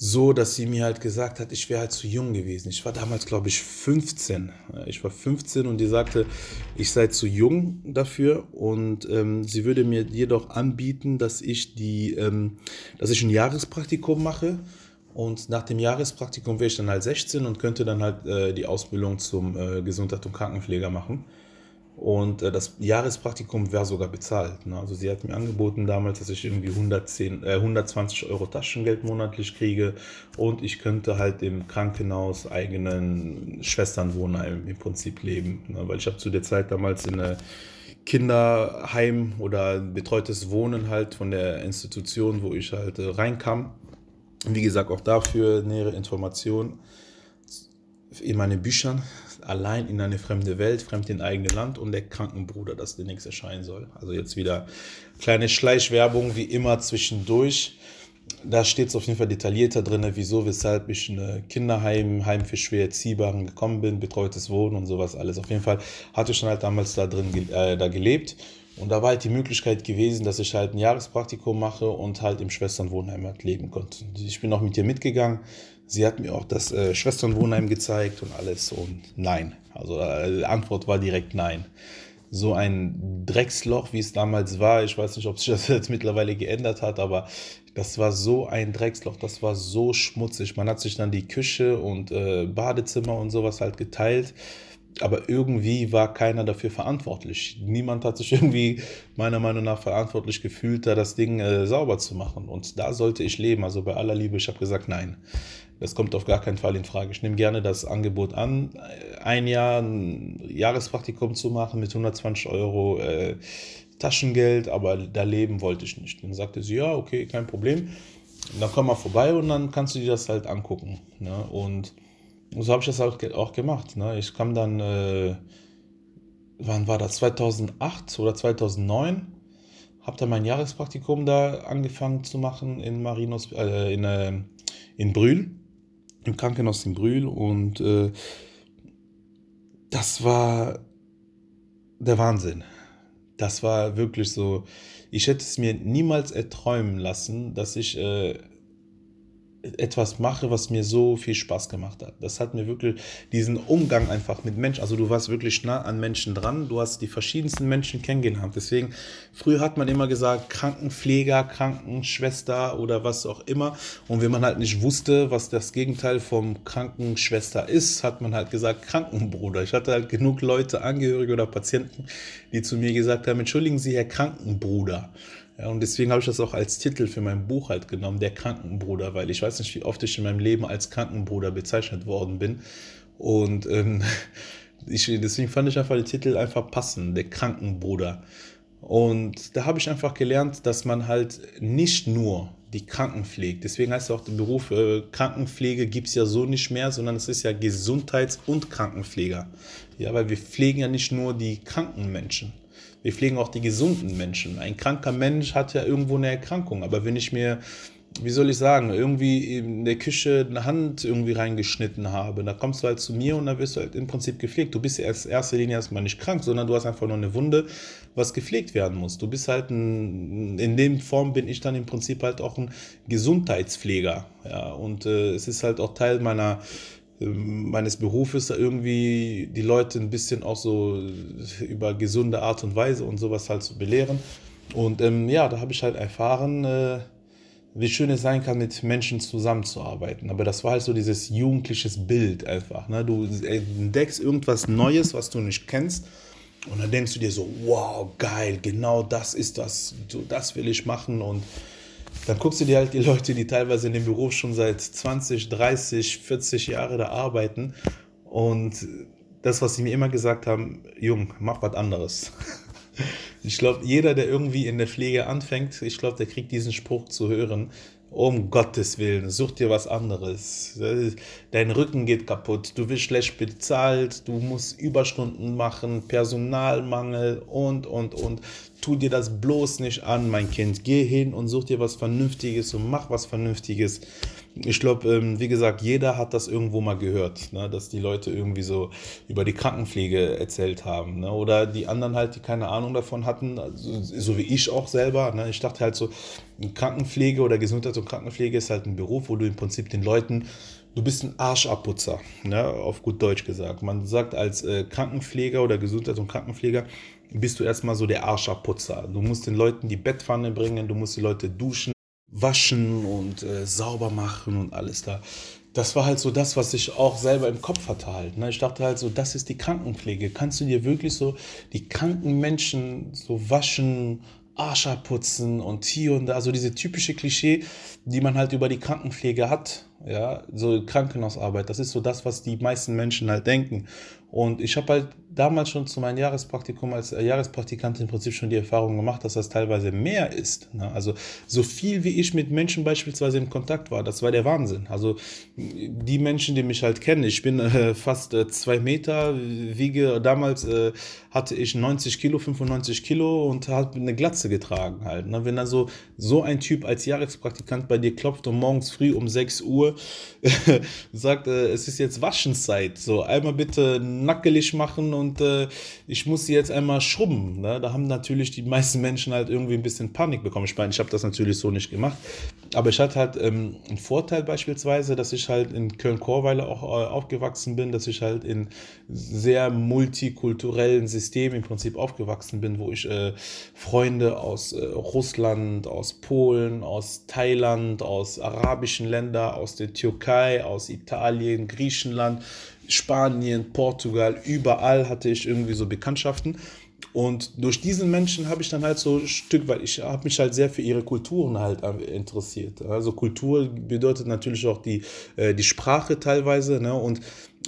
so, dass sie mir halt gesagt hat, ich wäre halt zu jung gewesen. Ich war damals, glaube ich, 15. Ich war 15 und die sagte, ich sei zu jung dafür und ähm, sie würde mir jedoch anbieten, dass ich die, ähm, dass ich ein Jahrespraktikum mache und nach dem Jahrespraktikum wäre ich dann halt 16 und könnte dann halt äh, die Ausbildung zum äh, Gesundheit- und Krankenpfleger machen. Und äh, das Jahrespraktikum wäre sogar bezahlt. Ne? Also sie hat mir angeboten damals, dass ich irgendwie 110, äh, 120 Euro Taschengeld monatlich kriege und ich könnte halt im Krankenhaus eigenen Schwesternwohnheim im Prinzip leben. Ne? Weil ich habe zu der Zeit damals in einem Kinderheim oder betreutes Wohnen halt von der Institution, wo ich halt äh, reinkam. Wie gesagt, auch dafür nähere Informationen in meinen Büchern allein in eine fremde Welt, fremd in eigene Land und der Krankenbruder, das demnächst erscheinen soll. Also jetzt wieder kleine Schleichwerbung wie immer zwischendurch. Da steht es auf jeden Fall detaillierter drin, wieso, weshalb ich in Kinderheim, Heim für schwer Erziehbaren gekommen bin, betreutes Wohnen und sowas alles. Auf jeden Fall hatte ich schon halt damals da drin äh, da gelebt und da war halt die Möglichkeit gewesen, dass ich halt ein Jahrespraktikum mache und halt im Schwesternwohnheim halt leben konnte. Ich bin auch mit ihr mitgegangen. Sie hat mir auch das äh, Schwesternwohnheim gezeigt und alles und nein. Also äh, die Antwort war direkt nein. So ein Drecksloch, wie es damals war, ich weiß nicht, ob sich das jetzt mittlerweile geändert hat, aber das war so ein Drecksloch, das war so schmutzig. Man hat sich dann die Küche und äh, Badezimmer und sowas halt geteilt aber irgendwie war keiner dafür verantwortlich. Niemand hat sich irgendwie meiner Meinung nach verantwortlich gefühlt, da das Ding äh, sauber zu machen. Und da sollte ich leben. Also bei aller Liebe, ich habe gesagt, nein, das kommt auf gar keinen Fall in Frage. Ich nehme gerne das Angebot an, ein Jahr ein Jahrespraktikum zu machen mit 120 Euro äh, Taschengeld, aber da leben wollte ich nicht. Dann sagte sie, ja, okay, kein Problem. dann komm mal vorbei und dann kannst du dir das halt angucken. Ne? Und so habe ich das auch, auch gemacht. Ne? Ich kam dann, äh, wann war das? 2008 oder 2009. Habe dann mein Jahrespraktikum da angefangen zu machen in Marinos, äh, in, äh, in Brühl, im Krankenhaus in Brühl. Und äh, das war der Wahnsinn. Das war wirklich so. Ich hätte es mir niemals erträumen lassen, dass ich äh, etwas mache, was mir so viel Spaß gemacht hat. Das hat mir wirklich diesen Umgang einfach mit Menschen, also du warst wirklich nah an Menschen dran, du hast die verschiedensten Menschen kennengelernt. Deswegen, früher hat man immer gesagt, Krankenpfleger, Krankenschwester oder was auch immer. Und wenn man halt nicht wusste, was das Gegenteil vom Krankenschwester ist, hat man halt gesagt, Krankenbruder. Ich hatte halt genug Leute, Angehörige oder Patienten, die zu mir gesagt haben, entschuldigen Sie, Herr Krankenbruder. Ja, und deswegen habe ich das auch als Titel für mein Buch halt genommen, Der Krankenbruder, weil ich weiß nicht, wie oft ich in meinem Leben als Krankenbruder bezeichnet worden bin. Und ähm, ich, deswegen fand ich einfach den Titel einfach passend, der Krankenbruder. Und da habe ich einfach gelernt, dass man halt nicht nur die Kranken pflegt. Deswegen heißt auch der Beruf äh, Krankenpflege gibt es ja so nicht mehr, sondern es ist ja Gesundheits- und Krankenpfleger. Ja, weil wir pflegen ja nicht nur die kranken Menschen. Wir pflegen auch die gesunden Menschen. Ein kranker Mensch hat ja irgendwo eine Erkrankung. Aber wenn ich mir wie soll ich sagen, irgendwie in der Küche eine Hand irgendwie reingeschnitten habe. Da kommst du halt zu mir und da wirst du halt im Prinzip gepflegt. Du bist ja in erster Linie erstmal nicht krank, sondern du hast einfach nur eine Wunde, was gepflegt werden muss. Du bist halt ein, in dem Form bin ich dann im Prinzip halt auch ein Gesundheitspfleger. Ja, und äh, es ist halt auch Teil meiner meines Berufes, irgendwie die Leute ein bisschen auch so über gesunde Art und Weise und sowas halt zu belehren. Und ähm, ja, da habe ich halt erfahren, äh, wie schön es sein kann, mit Menschen zusammenzuarbeiten. Aber das war halt so dieses jugendliches Bild einfach. Ne? Du entdeckst irgendwas Neues, was du nicht kennst. Und dann denkst du dir so, wow, geil, genau das ist das, so, das will ich machen. Und dann guckst du dir halt die Leute, die teilweise in dem Beruf schon seit 20, 30, 40 Jahren da arbeiten. Und das, was sie mir immer gesagt haben, Jung, mach was anderes. Ich glaube, jeder, der irgendwie in der Pflege anfängt, ich glaube, der kriegt diesen Spruch zu hören. Um Gottes Willen, such dir was anderes. Dein Rücken geht kaputt, du wirst schlecht bezahlt, du musst Überstunden machen, Personalmangel und, und, und. Tu dir das bloß nicht an, mein Kind. Geh hin und such dir was Vernünftiges und mach was Vernünftiges ich glaube, ähm, wie gesagt, jeder hat das irgendwo mal gehört, ne? dass die Leute irgendwie so über die Krankenpflege erzählt haben. Ne? Oder die anderen halt, die keine Ahnung davon hatten, also, so wie ich auch selber. Ne? Ich dachte halt so, Krankenpflege oder Gesundheits- und Krankenpflege ist halt ein Beruf, wo du im Prinzip den Leuten du bist ein Arschabputzer, ne, auf gut Deutsch gesagt. Man sagt als äh, Krankenpfleger oder Gesundheits- und Krankenpfleger bist du erstmal so der Arschabputzer. Du musst den Leuten die Bettpfanne bringen, du musst die Leute duschen, waschen und äh, sauber machen und alles da. Das war halt so das, was ich auch selber im Kopf hatte halt. Ne? Ich dachte halt so, das ist die Krankenpflege. Kannst du dir wirklich so die kranken Menschen so waschen, Arsch putzen und hier und da, also diese typische Klischee, die man halt über die Krankenpflege hat, ja, so Krankenhausarbeit, das ist so das, was die meisten Menschen halt denken. Und ich habe halt damals schon zu meinem Jahrespraktikum als äh, Jahrespraktikant im Prinzip schon die Erfahrung gemacht, dass das teilweise mehr ist. Ne? Also so viel wie ich mit Menschen beispielsweise in Kontakt war, das war der Wahnsinn. Also die Menschen, die mich halt kennen, ich bin äh, fast äh, zwei Meter, wiege, damals äh, hatte ich 90 Kilo, 95 Kilo und habe eine Glatze getragen halt. Ne? Wenn da so, ein Typ als Jahrespraktikant bei dir klopft und morgens früh um 6 Uhr sagt, äh, es ist jetzt Waschenszeit, so einmal bitte nackelig machen und äh, ich muss sie jetzt einmal schrubben. Ne? Da haben natürlich die meisten Menschen halt irgendwie ein bisschen Panik bekommen. Ich meine, ich habe das natürlich so nicht gemacht, aber ich hatte halt ähm, einen Vorteil beispielsweise, dass ich halt in Köln-Korweiler auch äh, aufgewachsen bin, dass ich halt in sehr multikulturellen Systemen im Prinzip aufgewachsen bin, wo ich äh, Freunde aus äh, Russland, aus Polen, aus Thailand, aus arabischen Ländern, aus der Türkei, aus Italien, Griechenland, Spanien, Portugal, überall hatte ich irgendwie so Bekanntschaften. Und durch diesen Menschen habe ich dann halt so ein Stück, weil ich habe mich halt sehr für ihre Kulturen halt interessiert. Also Kultur bedeutet natürlich auch die, äh, die Sprache teilweise. Ne? Und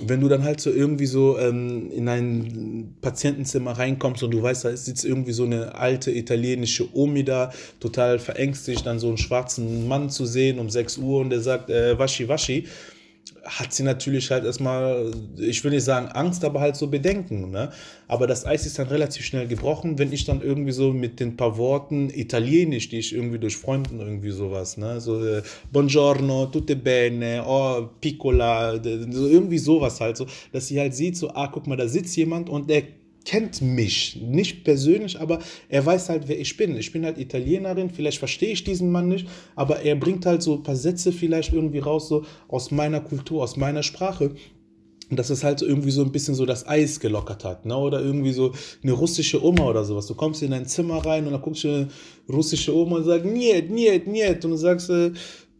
wenn du dann halt so irgendwie so ähm, in ein Patientenzimmer reinkommst und du weißt, da sitzt irgendwie so eine alte italienische Omi da, total verängstigt, dann so einen schwarzen Mann zu sehen um 6 Uhr und der sagt, äh, waschi, waschi hat sie natürlich halt erstmal, ich will nicht sagen Angst, aber halt so Bedenken. Ne? Aber das Eis ist dann relativ schnell gebrochen, wenn ich dann irgendwie so mit den paar Worten Italienisch, die ich irgendwie durch Freunden irgendwie sowas, ne? so äh, Buongiorno, tutte bene, oh, piccola, so irgendwie sowas halt so, dass sie halt sieht, so, ah, guck mal, da sitzt jemand und der kennt mich, nicht persönlich, aber er weiß halt, wer ich bin. Ich bin halt Italienerin, vielleicht verstehe ich diesen Mann nicht, aber er bringt halt so ein paar Sätze vielleicht irgendwie raus, so aus meiner Kultur, aus meiner Sprache. Und dass es halt irgendwie so ein bisschen so das Eis gelockert hat, ne? Oder irgendwie so eine russische Oma oder sowas. Du kommst in dein Zimmer rein und dann guckst du eine russische Oma und sagst, niet, niet, niet. Und du sagst,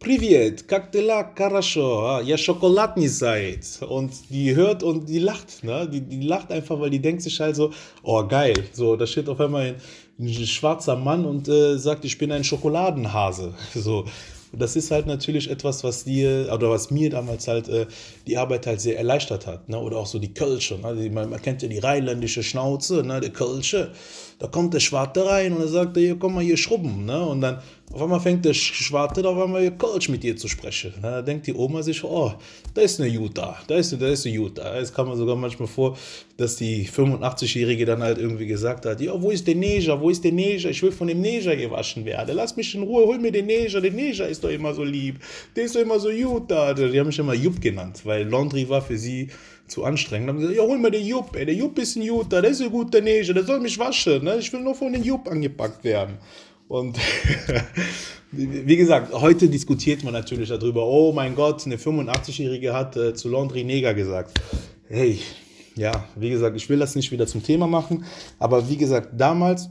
äh, Привет, как дела? Хорошо, я Schokolad не seid. Und die hört und die lacht, ne? Die, die lacht einfach, weil die denkt sich halt so, oh geil. So, da steht auf einmal ein, ein schwarzer Mann und äh, sagt, ich bin ein Schokoladenhase. So. das ist halt natürlich etwas, was dir oder was mir damals halt äh, die Arbeit halt sehr erleichtert hat. Ne? Oder auch so die Kölsche. Ne? Man, man, kennt ja die rheinländische Schnauze, ne? der Kölsche. Da kommt der Schwarte rein und er sagt, hier, komm mal hier schrubben. Ne? Und dann auf einmal fängt der Schwarte auf einmal Kölsch mit dir zu sprechen. Da denkt die Oma sich, oh, da ist eine Jutta, da ist, da ist eine Jutta. Es kam mir sogar manchmal vor, dass die 85-Jährige dann halt irgendwie gesagt hat, ja, wo ist der Neger, wo ist der Neger? Ich will von dem Neger gewaschen werden. Lass mich in Ruhe, hol mir den Neger. Der Neger ist doch immer so lieb. Der ist doch immer so Jutta. Die haben mich immer Jupp genannt, weil Laundry war für sie zu anstrengend. Dann haben gesagt, ja, hol mal den Jupp, ey, der Jupp ist ein Jutta, der ist ein guter Neger, der soll mich waschen, ne? ich will nur von den Jupp angepackt werden. Und wie gesagt, heute diskutiert man natürlich darüber, oh mein Gott, eine 85-Jährige hat äh, zu Laundry Neger gesagt. Hey, ja, wie gesagt, ich will das nicht wieder zum Thema machen, aber wie gesagt, damals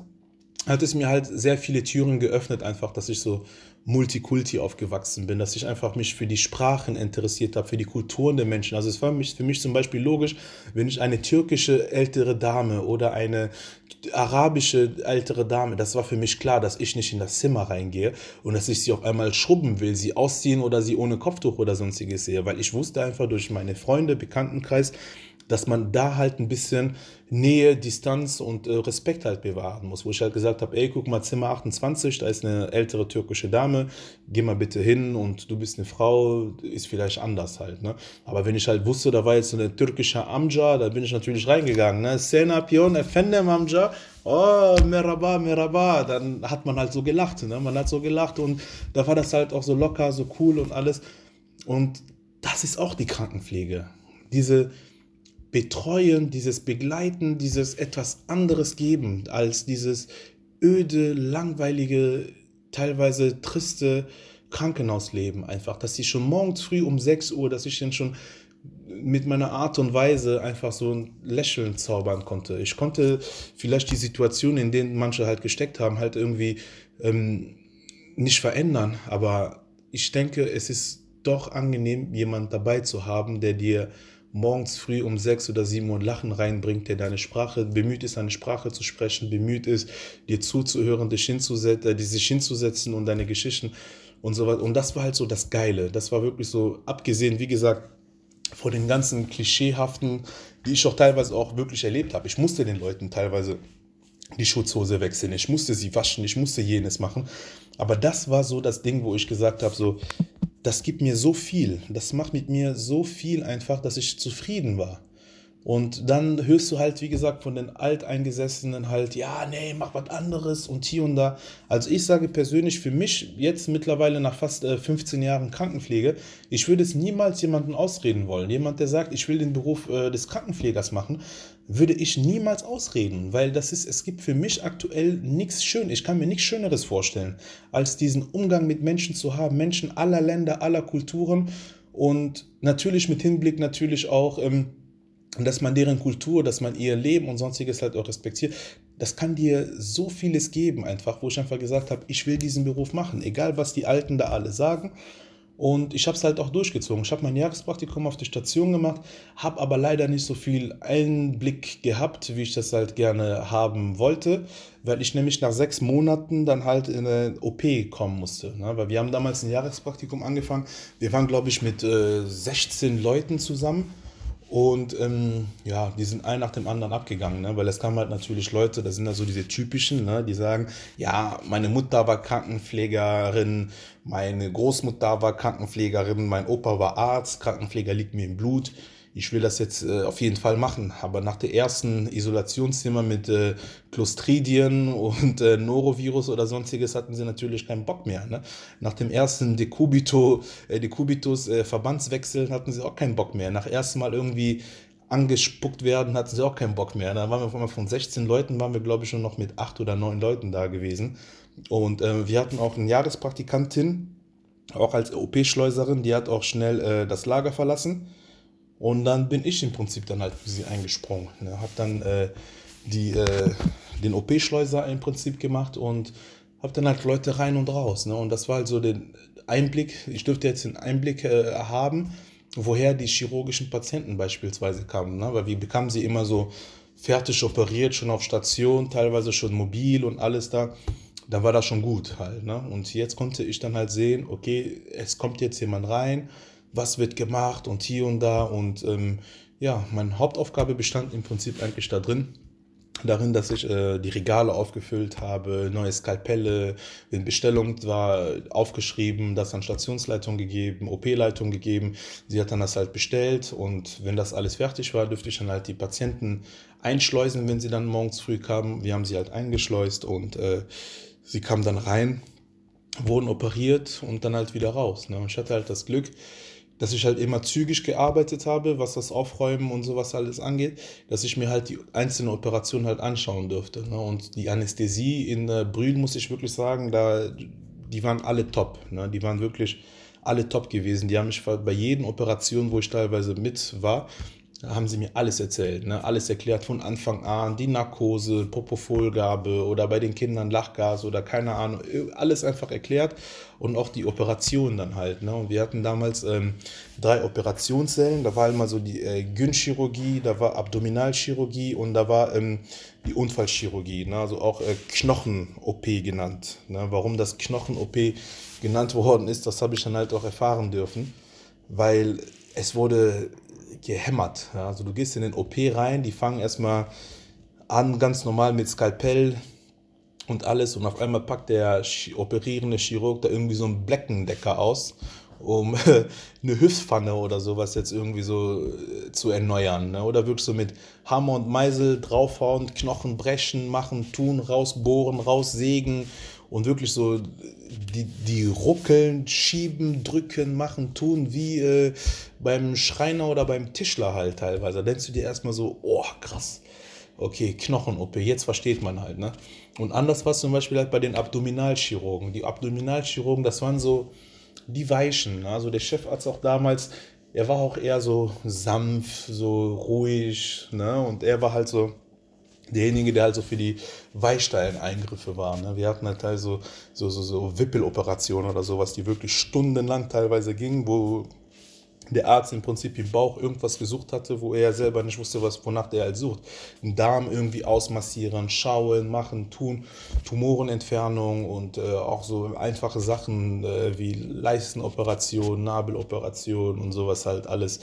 hat es mir halt sehr viele Türen geöffnet, einfach, dass ich so Multikulti aufgewachsen bin, dass ich einfach mich für die Sprachen interessiert habe, für die Kulturen der Menschen. Also es war für mich zum Beispiel logisch, wenn ich eine türkische ältere Dame oder eine arabische ältere Dame, das war für mich klar, dass ich nicht in das Zimmer reingehe und dass ich sie auf einmal schrubben will, sie ausziehen oder sie ohne Kopftuch oder sonstiges sehe, weil ich wusste einfach durch meine Freunde, Bekanntenkreis, dass man da halt ein bisschen Nähe, Distanz und äh, Respekt halt bewahren muss. Wo ich halt gesagt habe, ey, guck mal, Zimmer 28, da ist eine ältere türkische Dame, geh mal bitte hin und du bist eine Frau, ist vielleicht anders halt. Ne? Aber wenn ich halt wusste, da war jetzt so eine türkische Amja, da bin ich natürlich reingegangen. Ne? Sena Pion, Efendem Amja, oh, Meraba, Meraba. Dann hat man halt so gelacht. Ne? Man hat so gelacht und da war das halt auch so locker, so cool und alles. Und das ist auch die Krankenpflege. Diese, Betreuen, dieses Begleiten, dieses etwas anderes geben als dieses öde, langweilige, teilweise triste Krankenhausleben einfach, dass ich schon morgens früh um 6 Uhr, dass ich dann schon mit meiner Art und Weise einfach so ein Lächeln zaubern konnte. Ich konnte vielleicht die Situation, in denen manche halt gesteckt haben, halt irgendwie ähm, nicht verändern, aber ich denke, es ist doch angenehm, jemand dabei zu haben, der dir morgens früh um sechs oder sieben Uhr Lachen reinbringt, der deine Sprache bemüht ist, deine Sprache zu sprechen, bemüht ist, dir zuzuhören, dich hinzusetzen, äh, sich hinzusetzen und deine Geschichten und so weiter. Und das war halt so das Geile. Das war wirklich so, abgesehen, wie gesagt, vor den ganzen Klischeehaften, die ich auch teilweise auch wirklich erlebt habe. Ich musste den Leuten teilweise die Schutzhose wechseln, ich musste sie waschen, ich musste jenes machen. Aber das war so das Ding, wo ich gesagt habe, so, das gibt mir so viel, das macht mit mir so viel einfach, dass ich zufrieden war. Und dann hörst du halt, wie gesagt, von den Alteingesessenen halt, ja, nee, mach was anderes und hier und da. Also ich sage persönlich für mich, jetzt mittlerweile nach fast 15 äh, Jahren Krankenpflege, ich würde es niemals jemanden ausreden wollen. Jemand, der sagt, ich will den Beruf äh, des Krankenpflegers machen, würde ich niemals ausreden, weil das ist, es gibt für mich aktuell nichts schön. Ich kann mir nichts Schöneres vorstellen, als diesen Umgang mit Menschen zu haben, Menschen aller Länder, aller Kulturen und natürlich mit Hinblick natürlich auch, ähm, dass man deren Kultur, dass man ihr Leben und sonstiges halt auch respektiert, das kann dir so vieles geben einfach, wo ich einfach gesagt habe, ich will diesen Beruf machen, egal was die Alten da alle sagen. Und ich habe es halt auch durchgezogen. Ich habe mein Jahrespraktikum auf der Station gemacht, habe aber leider nicht so viel Einblick gehabt, wie ich das halt gerne haben wollte, weil ich nämlich nach sechs Monaten dann halt in eine OP kommen musste. Ne? Weil wir haben damals ein Jahrespraktikum angefangen. Wir waren, glaube ich, mit äh, 16 Leuten zusammen und ähm, ja, die sind ein nach dem anderen abgegangen, ne? weil es kamen halt natürlich Leute, das sind ja so diese typischen, ne? die sagen, ja, meine Mutter war Krankenpflegerin, meine Großmutter war Krankenpflegerin, mein Opa war Arzt, Krankenpfleger liegt mir im Blut ich will das jetzt äh, auf jeden Fall machen. Aber nach der ersten Isolationszimmer mit äh, Clostridien und äh, Norovirus oder sonstiges hatten sie natürlich keinen Bock mehr. Ne? Nach dem ersten Decubito, äh, Decubitus äh, hatten sie auch keinen Bock mehr. Nach erstem Mal irgendwie angespuckt werden, hatten sie auch keinen Bock mehr. Da waren wir von 16 Leuten, waren wir glaube ich schon noch mit acht oder neun Leuten da gewesen. Und äh, wir hatten auch eine Jahrespraktikantin, auch als OP-Schleuserin, die hat auch schnell äh, das Lager verlassen und dann bin ich im Prinzip dann halt für sie eingesprungen. Ne? Habe dann äh, die, äh, den OP-Schleuser im Prinzip gemacht und habe dann halt Leute rein und raus. Ne? Und das war halt so der Einblick, ich dürfte jetzt den Einblick äh, haben, woher die chirurgischen Patienten beispielsweise kamen. Ne? Weil wir bekamen sie immer so fertig operiert, schon auf Station, teilweise schon mobil und alles da da war das schon gut halt. Ne? Und jetzt konnte ich dann halt sehen, okay, es kommt jetzt jemand rein, was wird gemacht und hier und da. Und ähm, ja, meine Hauptaufgabe bestand im Prinzip eigentlich da drin, darin, dass ich äh, die Regale aufgefüllt habe, neue Skalpelle, wenn Bestellung war, aufgeschrieben, das an Stationsleitung gegeben, OP-Leitung gegeben. Sie hat dann das halt bestellt und wenn das alles fertig war, dürfte ich dann halt die Patienten einschleusen, wenn sie dann morgens früh kamen. Wir haben sie halt eingeschleust und äh, sie kamen dann rein, wurden operiert und dann halt wieder raus. Ne? Und ich hatte halt das Glück, dass ich halt immer zügig gearbeitet habe, was das Aufräumen und sowas alles angeht, dass ich mir halt die einzelnen Operationen halt anschauen dürfte. Ne? Und die Anästhesie in äh, Brühen, muss ich wirklich sagen, da, die waren alle top. Ne? Die waren wirklich alle top gewesen. Die haben mich bei jeden Operation, wo ich teilweise mit war, da haben sie mir alles erzählt, ne? alles erklärt von Anfang an, die Narkose, Propofolgabe oder bei den Kindern Lachgas oder keine Ahnung, alles einfach erklärt und auch die Operation dann halt. Ne? Und wir hatten damals ähm, drei Operationssälen, da war immer so die äh, Gynchirurgie, da war Abdominalchirurgie und da war ähm, die Unfallchirurgie, ne? also auch äh, Knochen-OP genannt. Ne? Warum das Knochen-OP genannt worden ist, das habe ich dann halt auch erfahren dürfen, weil es wurde gehämmert. Ja? Also du gehst in den OP rein, die fangen erstmal an ganz normal mit Skalpell und alles und auf einmal packt der operierende Chirurg da irgendwie so einen Bleckendecker aus, um eine Hüftpfanne oder sowas jetzt irgendwie so äh, zu erneuern. Ne? Oder wirklich so mit Hammer und Meisel draufhauen, Knochen brechen, machen, tun, rausbohren, raussägen und wirklich so die, die ruckeln, schieben, drücken, machen, tun, wie äh, beim Schreiner oder beim Tischler halt teilweise. Da denkst du dir erstmal so, oh, krass. Okay, Knochen-OP, jetzt versteht man halt, ne? Und anders war es zum Beispiel halt bei den Abdominalchirurgen. Die Abdominalchirurgen, das waren so die Weichen. Ne? Also der Chefarzt auch damals, er war auch eher so sanft, so ruhig, ne? Und er war halt so, derjenige, der halt so für die Weichstellen-Eingriffe war. Ne? Wir hatten halt also so, so, so Wippeloperationen oder sowas, die wirklich stundenlang teilweise gingen, wo der Arzt im Prinzip im Bauch irgendwas gesucht hatte, wo er selber nicht wusste, was, wonach der halt sucht. Den Darm irgendwie ausmassieren, schauen, machen, tun, Tumorenentfernung und äh, auch so einfache Sachen äh, wie Leistenoperation, Nabeloperation und sowas halt alles.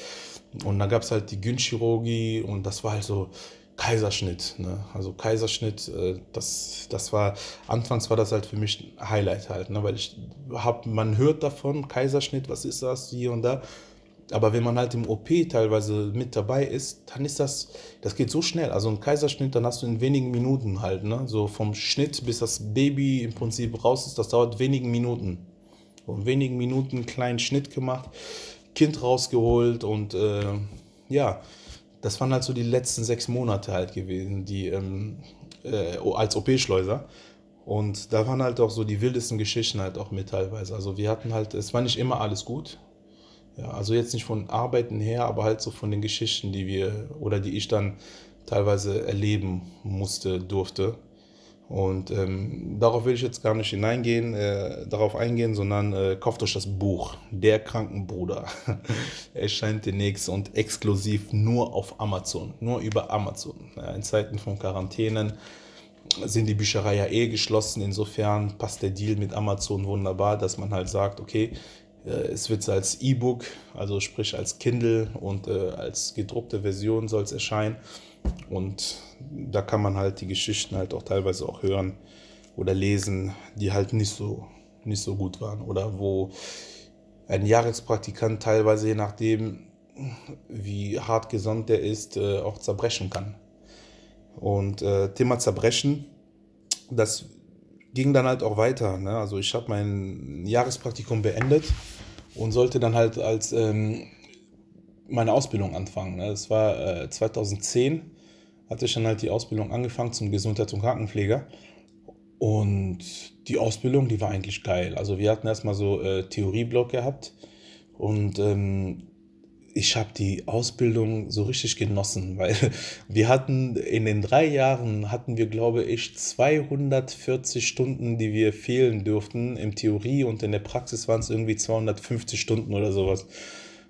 Und dann gab es halt die Gynchirurgie und das war halt so, Kaiserschnitt. Ne? Also Kaiserschnitt, äh, das, das war, anfangs war das halt für mich ein Highlight halt, ne? weil ich habe, man hört davon, Kaiserschnitt, was ist das, hier und da. Aber wenn man halt im OP teilweise mit dabei ist, dann ist das, das geht so schnell. Also ein Kaiserschnitt, dann hast du in wenigen Minuten halt, ne? So vom Schnitt bis das Baby im Prinzip raus ist, das dauert wenigen Minuten. In wenigen Minuten einen kleinen Schnitt gemacht, Kind rausgeholt und äh, ja, das waren halt so die letzten sechs Monate halt gewesen, die ähm, äh, als OP-Schleuser. Und da waren halt auch so die wildesten Geschichten halt auch mit teilweise. Also wir hatten halt, es war nicht immer alles gut. Ja, also jetzt nicht von Arbeiten her, aber halt so von den Geschichten, die wir oder die ich dann teilweise erleben musste, durfte. Und ähm, darauf will ich jetzt gar nicht hineingehen, äh, darauf eingehen, sondern äh, kauft euch das Buch Der Krankenbruder. Erscheint demnächst und exklusiv nur auf Amazon, nur über Amazon. Ja, in Zeiten von Quarantänen sind die Bücherei ja eh geschlossen. Insofern passt der Deal mit Amazon wunderbar, dass man halt sagt, okay, äh, es wird als E-Book, also sprich als Kindle und äh, als gedruckte Version soll es erscheinen. Und da kann man halt die Geschichten halt auch teilweise auch hören oder lesen, die halt nicht so, nicht so gut waren. Oder wo ein Jahrespraktikant teilweise, je nachdem, wie hart gesandt der ist, äh, auch zerbrechen kann. Und äh, Thema Zerbrechen, das ging dann halt auch weiter. Ne? Also ich habe mein Jahrespraktikum beendet und sollte dann halt als ähm, meine Ausbildung anfangen. Ne? Das war äh, 2010 hatte ich dann halt die Ausbildung angefangen zum Gesundheits- und Krankenpfleger. Und die Ausbildung, die war eigentlich geil. Also wir hatten erstmal so äh, Theorieblock gehabt und ähm, ich habe die Ausbildung so richtig genossen, weil wir hatten in den drei Jahren hatten wir, glaube ich, 240 Stunden, die wir fehlen durften im Theorie und in der Praxis waren es irgendwie 250 Stunden oder sowas.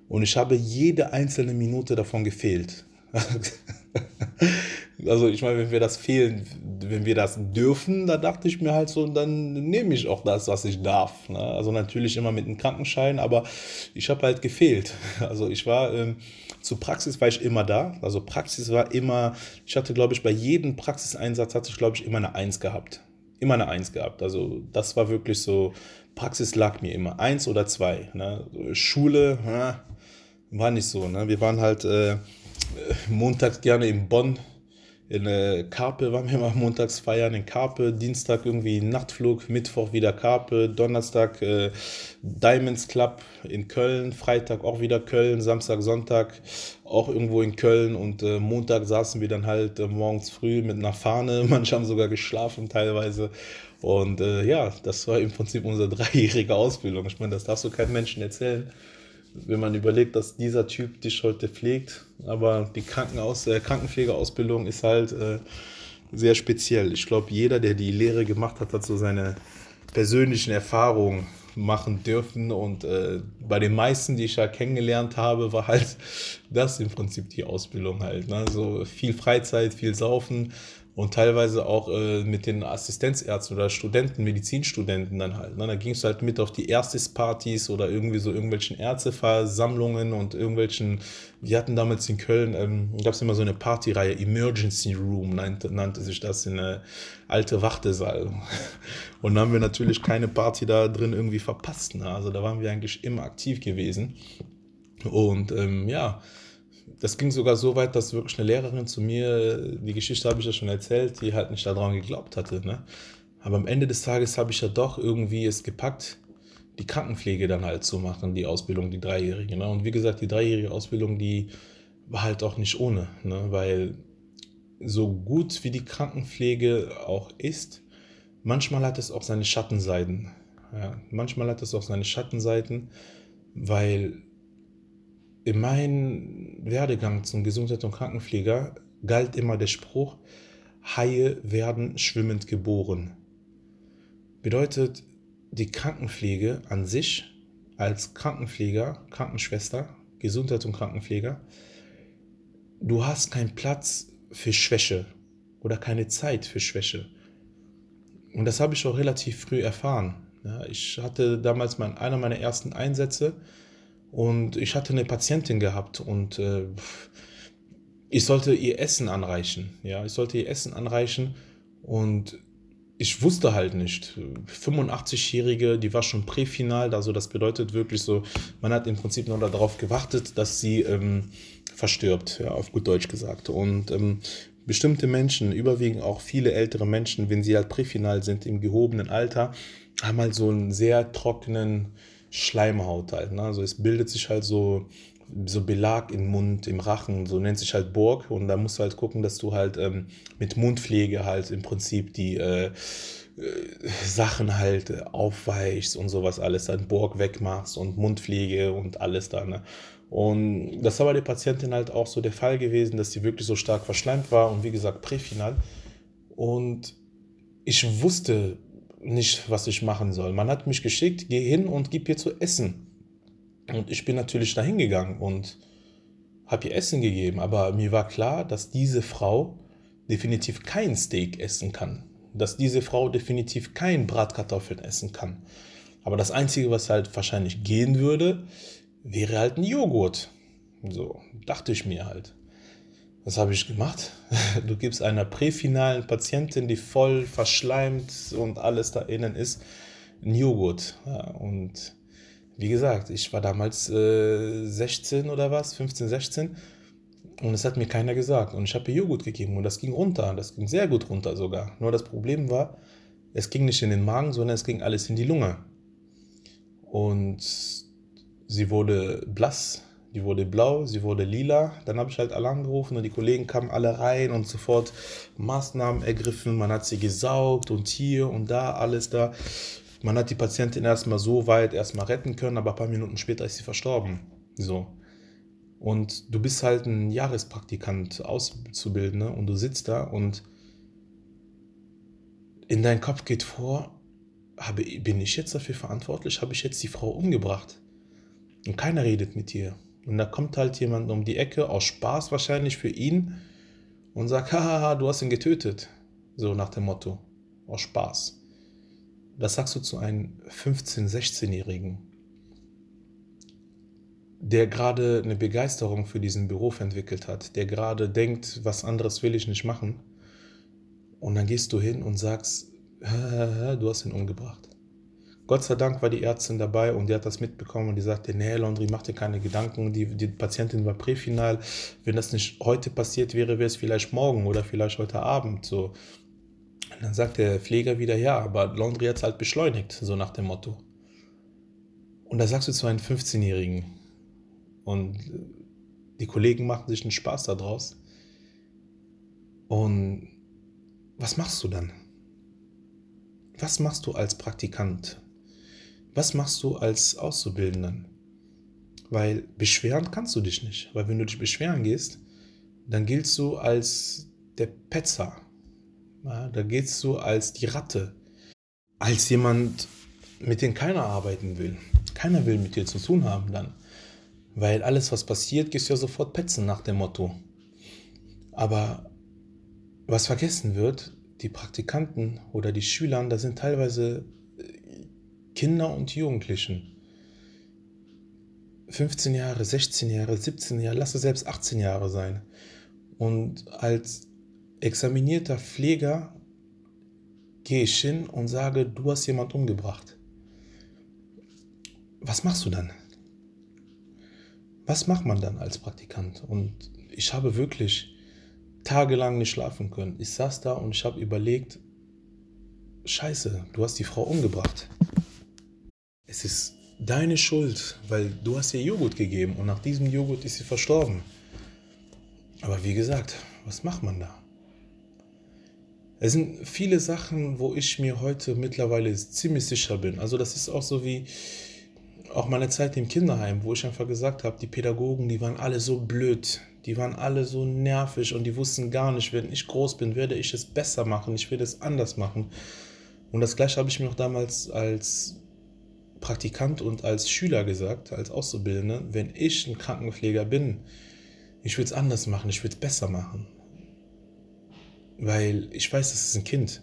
Und ich habe jede einzelne Minute davon gefehlt. Also ich meine, wenn wir das fehlen, wenn wir das dürfen, da dachte ich mir halt so, dann nehme ich auch das, was ich darf. Ne? Also natürlich immer mit einem Krankenschein, aber ich habe halt gefehlt. Also ich war ähm, zur Praxis war ich immer da. Also Praxis war immer, ich hatte glaube ich bei jedem Praxiseinsatz hatte ich glaube ich immer eine Eins gehabt. Immer eine Eins gehabt. Also das war wirklich so, Praxis lag mir immer eins oder zwei. Ne? Schule ja, war nicht so. Ne? Wir waren halt äh, montags gerne in Bonn in äh, Karpe waren wir mal montags feiern, in Karpe, Dienstag irgendwie Nachtflug, Mittwoch wieder Karpe, Donnerstag äh, Diamonds Club in Köln, Freitag auch wieder Köln, Samstag, Sonntag auch irgendwo in Köln und äh, Montag saßen wir dann halt äh, morgens früh mit einer Fahne, manche haben sogar geschlafen teilweise. Und äh, ja, das war im Prinzip unsere dreijährige Ausbildung. Ich meine, das darfst du keinem Menschen erzählen wenn man überlegt, dass dieser Typ dich heute pflegt, aber die Krankenaus äh, Krankenpflegeausbildung ist halt äh, sehr speziell. Ich glaube, jeder, der die Lehre gemacht hat, hat so seine persönlichen Erfahrungen machen dürfen und äh, bei den meisten, die ich ja kennengelernt habe, war halt das im Prinzip die Ausbildung halt. Ne? So viel Freizeit, viel Saufen, und teilweise auch äh, mit den Assistenzärzten oder Studenten, Medizinstudenten dann halt. Ne? Da ging es halt mit auf die Erstes-Partys oder irgendwie so irgendwelchen Ärzteversammlungen und irgendwelchen, wir hatten damals in Köln, ähm, gab es immer so eine Partyreihe, Emergency Room nannte, nannte sich das, in eine alte Wartesaal. Und da haben wir natürlich keine Party da drin irgendwie verpasst. Ne? Also da waren wir eigentlich immer aktiv gewesen. Und ähm, ja, das ging sogar so weit, dass wirklich eine Lehrerin zu mir, die Geschichte habe ich ja schon erzählt, die halt nicht daran geglaubt hatte. Ne? Aber am Ende des Tages habe ich ja doch irgendwie es gepackt, die Krankenpflege dann halt zu machen, die Ausbildung, die dreijährige. Ne? Und wie gesagt, die dreijährige Ausbildung, die war halt auch nicht ohne, ne? weil so gut wie die Krankenpflege auch ist, manchmal hat es auch seine Schattenseiten. Ja, manchmal hat es auch seine Schattenseiten, weil in meinem Werdegang zum Gesundheits- und Krankenpfleger galt immer der Spruch, Haie werden schwimmend geboren. Bedeutet, die Krankenpflege an sich als Krankenpfleger, Krankenschwester, Gesundheits- und Krankenpfleger, du hast keinen Platz für Schwäche oder keine Zeit für Schwäche. Und das habe ich auch relativ früh erfahren. Ich hatte damals mein, einer meiner ersten Einsätze und ich hatte eine Patientin gehabt und äh, ich sollte ihr Essen anreichen. Ja, ich sollte ihr Essen anreichen und ich wusste halt nicht. 85-Jährige, die war schon präfinal, also das bedeutet wirklich so, man hat im Prinzip nur darauf gewartet, dass sie ähm, verstirbt, ja, auf gut Deutsch gesagt. Und ähm, bestimmte Menschen, überwiegend auch viele ältere Menschen, wenn sie halt präfinal sind im gehobenen Alter, haben halt so einen sehr trockenen Schleimhaut halt. Ne? Also es bildet sich halt so, so Belag im Mund, im Rachen, so nennt sich halt Burg. Und da musst du halt gucken, dass du halt ähm, mit Mundpflege halt im Prinzip die äh, äh, Sachen halt aufweichst und sowas alles, dann Burg wegmachst und Mundpflege und alles da. Ne? Und das war bei der Patientin halt auch so der Fall gewesen, dass sie wirklich so stark verschleimt war und wie gesagt präfinal. Und ich wusste nicht, was ich machen soll. Man hat mich geschickt, geh hin und gib ihr zu essen. Und ich bin natürlich dahin gegangen und habe ihr Essen gegeben. Aber mir war klar, dass diese Frau definitiv kein Steak essen kann. Dass diese Frau definitiv kein Bratkartoffeln essen kann. Aber das Einzige, was halt wahrscheinlich gehen würde, wäre halt ein Joghurt. So, dachte ich mir halt. Was habe ich gemacht? Du gibst einer präfinalen Patientin, die voll verschleimt und alles da innen ist, einen Joghurt. Ja, und wie gesagt, ich war damals äh, 16 oder was, 15, 16 und es hat mir keiner gesagt. Und ich habe ihr Joghurt gegeben und das ging runter. Das ging sehr gut runter sogar. Nur das Problem war, es ging nicht in den Magen, sondern es ging alles in die Lunge. Und sie wurde blass, die wurde blau, sie wurde lila. Dann habe ich halt Alarm gerufen und die Kollegen kamen alle rein und sofort Maßnahmen ergriffen. Man hat sie gesaugt und hier und da, alles da. Man hat die Patientin erstmal so weit erstmal retten können, aber ein paar Minuten später ist sie verstorben. So. Und du bist halt ein Jahrespraktikant, Auszubildender und du sitzt da und in dein Kopf geht vor, habe, bin ich jetzt dafür verantwortlich? Habe ich jetzt die Frau umgebracht? Und keiner redet mit dir. Und da kommt halt jemand um die Ecke, aus Spaß wahrscheinlich für ihn, und sagt, haha, du hast ihn getötet. So nach dem Motto, aus Spaß. Das sagst du zu einem 15-, 16-Jährigen, der gerade eine Begeisterung für diesen Beruf entwickelt hat, der gerade denkt, was anderes will ich nicht machen. Und dann gehst du hin und sagst, du hast ihn umgebracht. Gott sei Dank war die Ärztin dabei und die hat das mitbekommen und die sagte, nee, Laundry, mach dir keine Gedanken, die, die Patientin war präfinal. Wenn das nicht heute passiert wäre, wäre es vielleicht morgen oder vielleicht heute Abend. So. Und dann sagt der Pfleger wieder, ja, aber Laundry hat es halt beschleunigt, so nach dem Motto. Und da sagst du zu einem 15-Jährigen und die Kollegen machen sich einen Spaß daraus. Und was machst du dann? Was machst du als Praktikant? Was machst du als Auszubildenden? Weil beschweren kannst du dich nicht. Weil wenn du dich beschweren gehst, dann giltst du als der Petzer. Ja, da giltst du als die Ratte. Als jemand, mit dem keiner arbeiten will. Keiner will mit dir zu tun haben dann. Weil alles, was passiert, gehst du ja sofort petzen nach dem Motto. Aber was vergessen wird, die Praktikanten oder die Schüler, da sind teilweise Kinder und Jugendlichen. 15 Jahre, 16 Jahre, 17 Jahre, lass es selbst 18 Jahre sein. Und als examinierter Pfleger gehe ich hin und sage, du hast jemand umgebracht. Was machst du dann? Was macht man dann als Praktikant? Und ich habe wirklich tagelang nicht schlafen können. Ich saß da und ich habe überlegt, scheiße, du hast die Frau umgebracht es ist deine Schuld, weil du hast ihr Joghurt gegeben und nach diesem Joghurt ist sie verstorben. Aber wie gesagt, was macht man da? Es sind viele Sachen, wo ich mir heute mittlerweile ziemlich sicher bin. Also das ist auch so wie auch meine Zeit im Kinderheim, wo ich einfach gesagt habe, die Pädagogen, die waren alle so blöd, die waren alle so nervig und die wussten gar nicht, wenn ich groß bin, werde ich es besser machen, ich werde es anders machen. Und das gleiche habe ich mir auch damals als Praktikant und als Schüler gesagt, als Auszubildender, wenn ich ein Krankenpfleger bin, ich will es anders machen, ich will es besser machen. Weil ich weiß, das ist ein Kind.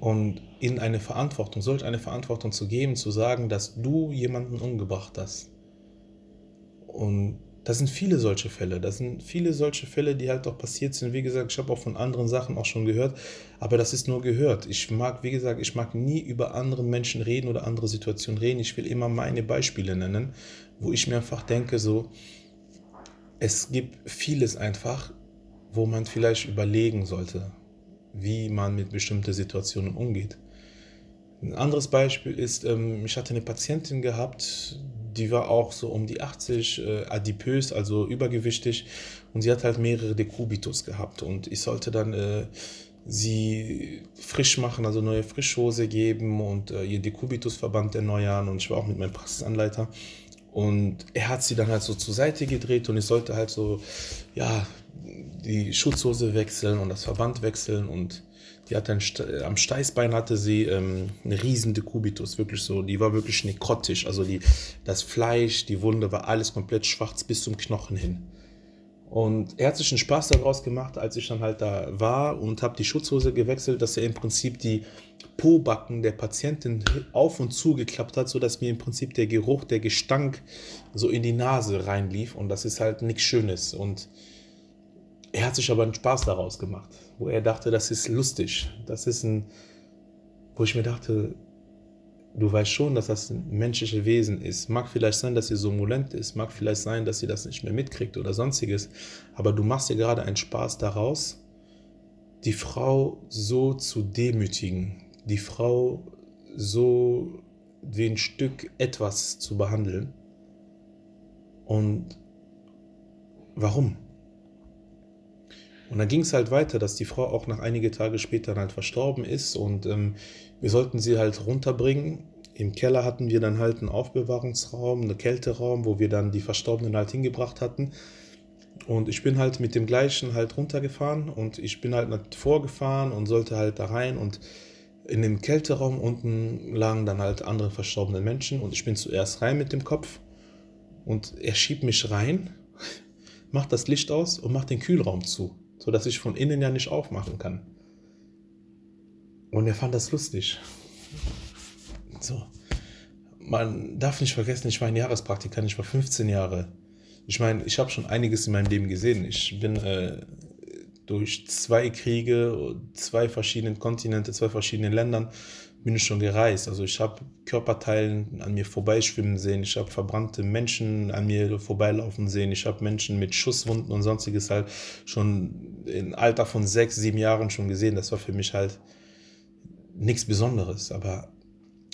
Und in eine Verantwortung, solch eine Verantwortung zu geben, zu sagen, dass du jemanden umgebracht hast. Und das sind viele solche Fälle. Das sind viele solche Fälle, die halt auch passiert sind. Wie gesagt, ich habe auch von anderen Sachen auch schon gehört, aber das ist nur gehört. Ich mag, wie gesagt, ich mag nie über andere Menschen reden oder andere Situationen reden. Ich will immer meine Beispiele nennen, wo ich mir einfach denke, so, es gibt vieles einfach, wo man vielleicht überlegen sollte, wie man mit bestimmten Situationen umgeht. Ein anderes Beispiel ist, ähm, ich hatte eine Patientin gehabt, die war auch so um die 80, äh, adipös, also übergewichtig. Und sie hat halt mehrere Dekubitus gehabt. Und ich sollte dann äh, sie frisch machen, also neue Frischhose geben und äh, ihr Dekubitusverband erneuern. Und ich war auch mit meinem Praxisanleiter. Und er hat sie dann halt so zur Seite gedreht und ich sollte halt so, ja, die Schutzhose wechseln und das Verband wechseln und die hatte ein, am Steißbein hatte sie ähm, eine riesen Dekubitus, wirklich so. Die war wirklich nekrotisch. Also die, das Fleisch, die Wunde war alles komplett schwarz bis zum Knochen hin. Und er hat sich einen Spaß daraus gemacht, als ich dann halt da war und habe die Schutzhose gewechselt, dass er im Prinzip die Pobacken der Patientin auf und zu geklappt hat, sodass mir im Prinzip der Geruch, der Gestank so in die Nase reinlief. Und das ist halt nichts Schönes. Und er hat sich aber einen Spaß daraus gemacht, wo er dachte, das ist lustig. Das ist ein, wo ich mir dachte, du weißt schon, dass das ein menschliches Wesen ist. Mag vielleicht sein, dass sie somnolent ist, mag vielleicht sein, dass sie das nicht mehr mitkriegt oder sonstiges, aber du machst dir gerade einen Spaß daraus, die Frau so zu demütigen, die Frau so wie ein Stück etwas zu behandeln. Und warum? Und dann ging es halt weiter, dass die Frau auch nach einige Tage später halt verstorben ist und ähm, wir sollten sie halt runterbringen. Im Keller hatten wir dann halt einen Aufbewahrungsraum, einen Kälteraum, wo wir dann die Verstorbenen halt hingebracht hatten. Und ich bin halt mit dem gleichen halt runtergefahren und ich bin halt vorgefahren und sollte halt da rein und in dem Kälteraum unten lagen dann halt andere verstorbene Menschen und ich bin zuerst rein mit dem Kopf und er schiebt mich rein, macht das Licht aus und macht den Kühlraum zu. Sodass ich von innen ja nicht aufmachen kann. Und er fand das lustig. So. Man darf nicht vergessen, ich war ein Jahrespraktikant, ich war 15 Jahre. Ich meine, ich habe schon einiges in meinem Leben gesehen. Ich bin äh, durch zwei Kriege, zwei verschiedene Kontinente, zwei verschiedene Ländern bin ich schon gereist. Also ich habe Körperteilen an mir vorbeischwimmen sehen, ich habe verbrannte Menschen an mir vorbeilaufen sehen, ich habe Menschen mit Schusswunden und sonstiges halt schon im Alter von sechs, sieben Jahren schon gesehen. Das war für mich halt nichts Besonderes. Aber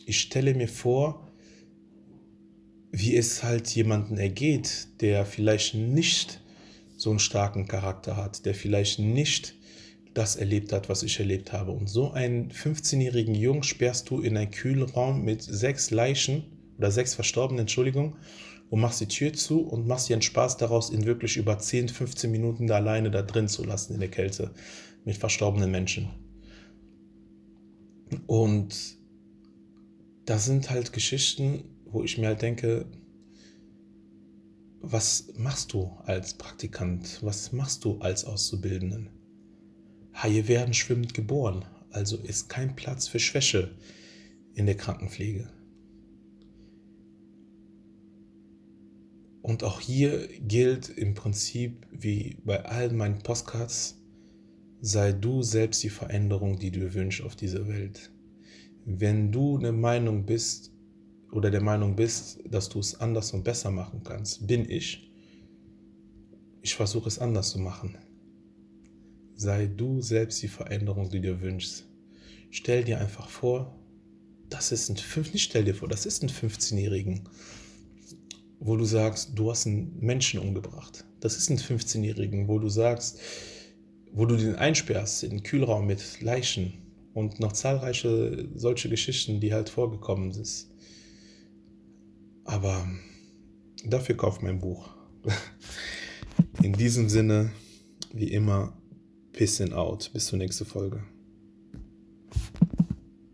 ich stelle mir vor, wie es halt jemanden ergeht, der vielleicht nicht so einen starken Charakter hat, der vielleicht nicht das erlebt hat, was ich erlebt habe. Und so einen 15-jährigen Jungen sperrst du in einen kühlen Raum mit sechs Leichen oder sechs Verstorbenen, Entschuldigung, und machst die Tür zu und machst dir einen Spaß daraus, ihn wirklich über 10, 15 Minuten da alleine da drin zu lassen in der Kälte mit verstorbenen Menschen. Und das sind halt Geschichten, wo ich mir halt denke, was machst du als Praktikant? Was machst du als Auszubildenden? Haie werden schwimmend geboren, also ist kein Platz für Schwäche in der Krankenpflege. Und auch hier gilt im Prinzip wie bei allen meinen Postcards, sei du selbst die Veränderung, die du wünschst auf dieser Welt. Wenn du eine Meinung bist, oder der Meinung bist, dass du es anders und besser machen kannst, bin ich. Ich versuche es anders zu machen. Sei du selbst die Veränderung, die du dir wünschst. Stell dir einfach vor, das ist ein nicht stell dir vor, das ist ein 15-Jährigen, wo du sagst, du hast einen Menschen umgebracht. Das ist ein 15-Jährigen, wo du sagst, wo du den einsperrst in den Kühlraum mit Leichen und noch zahlreiche solche Geschichten, die halt vorgekommen sind. Aber dafür kauft mein Buch. In diesem Sinne, wie immer, Peace and out. Bis zur nächsten Folge.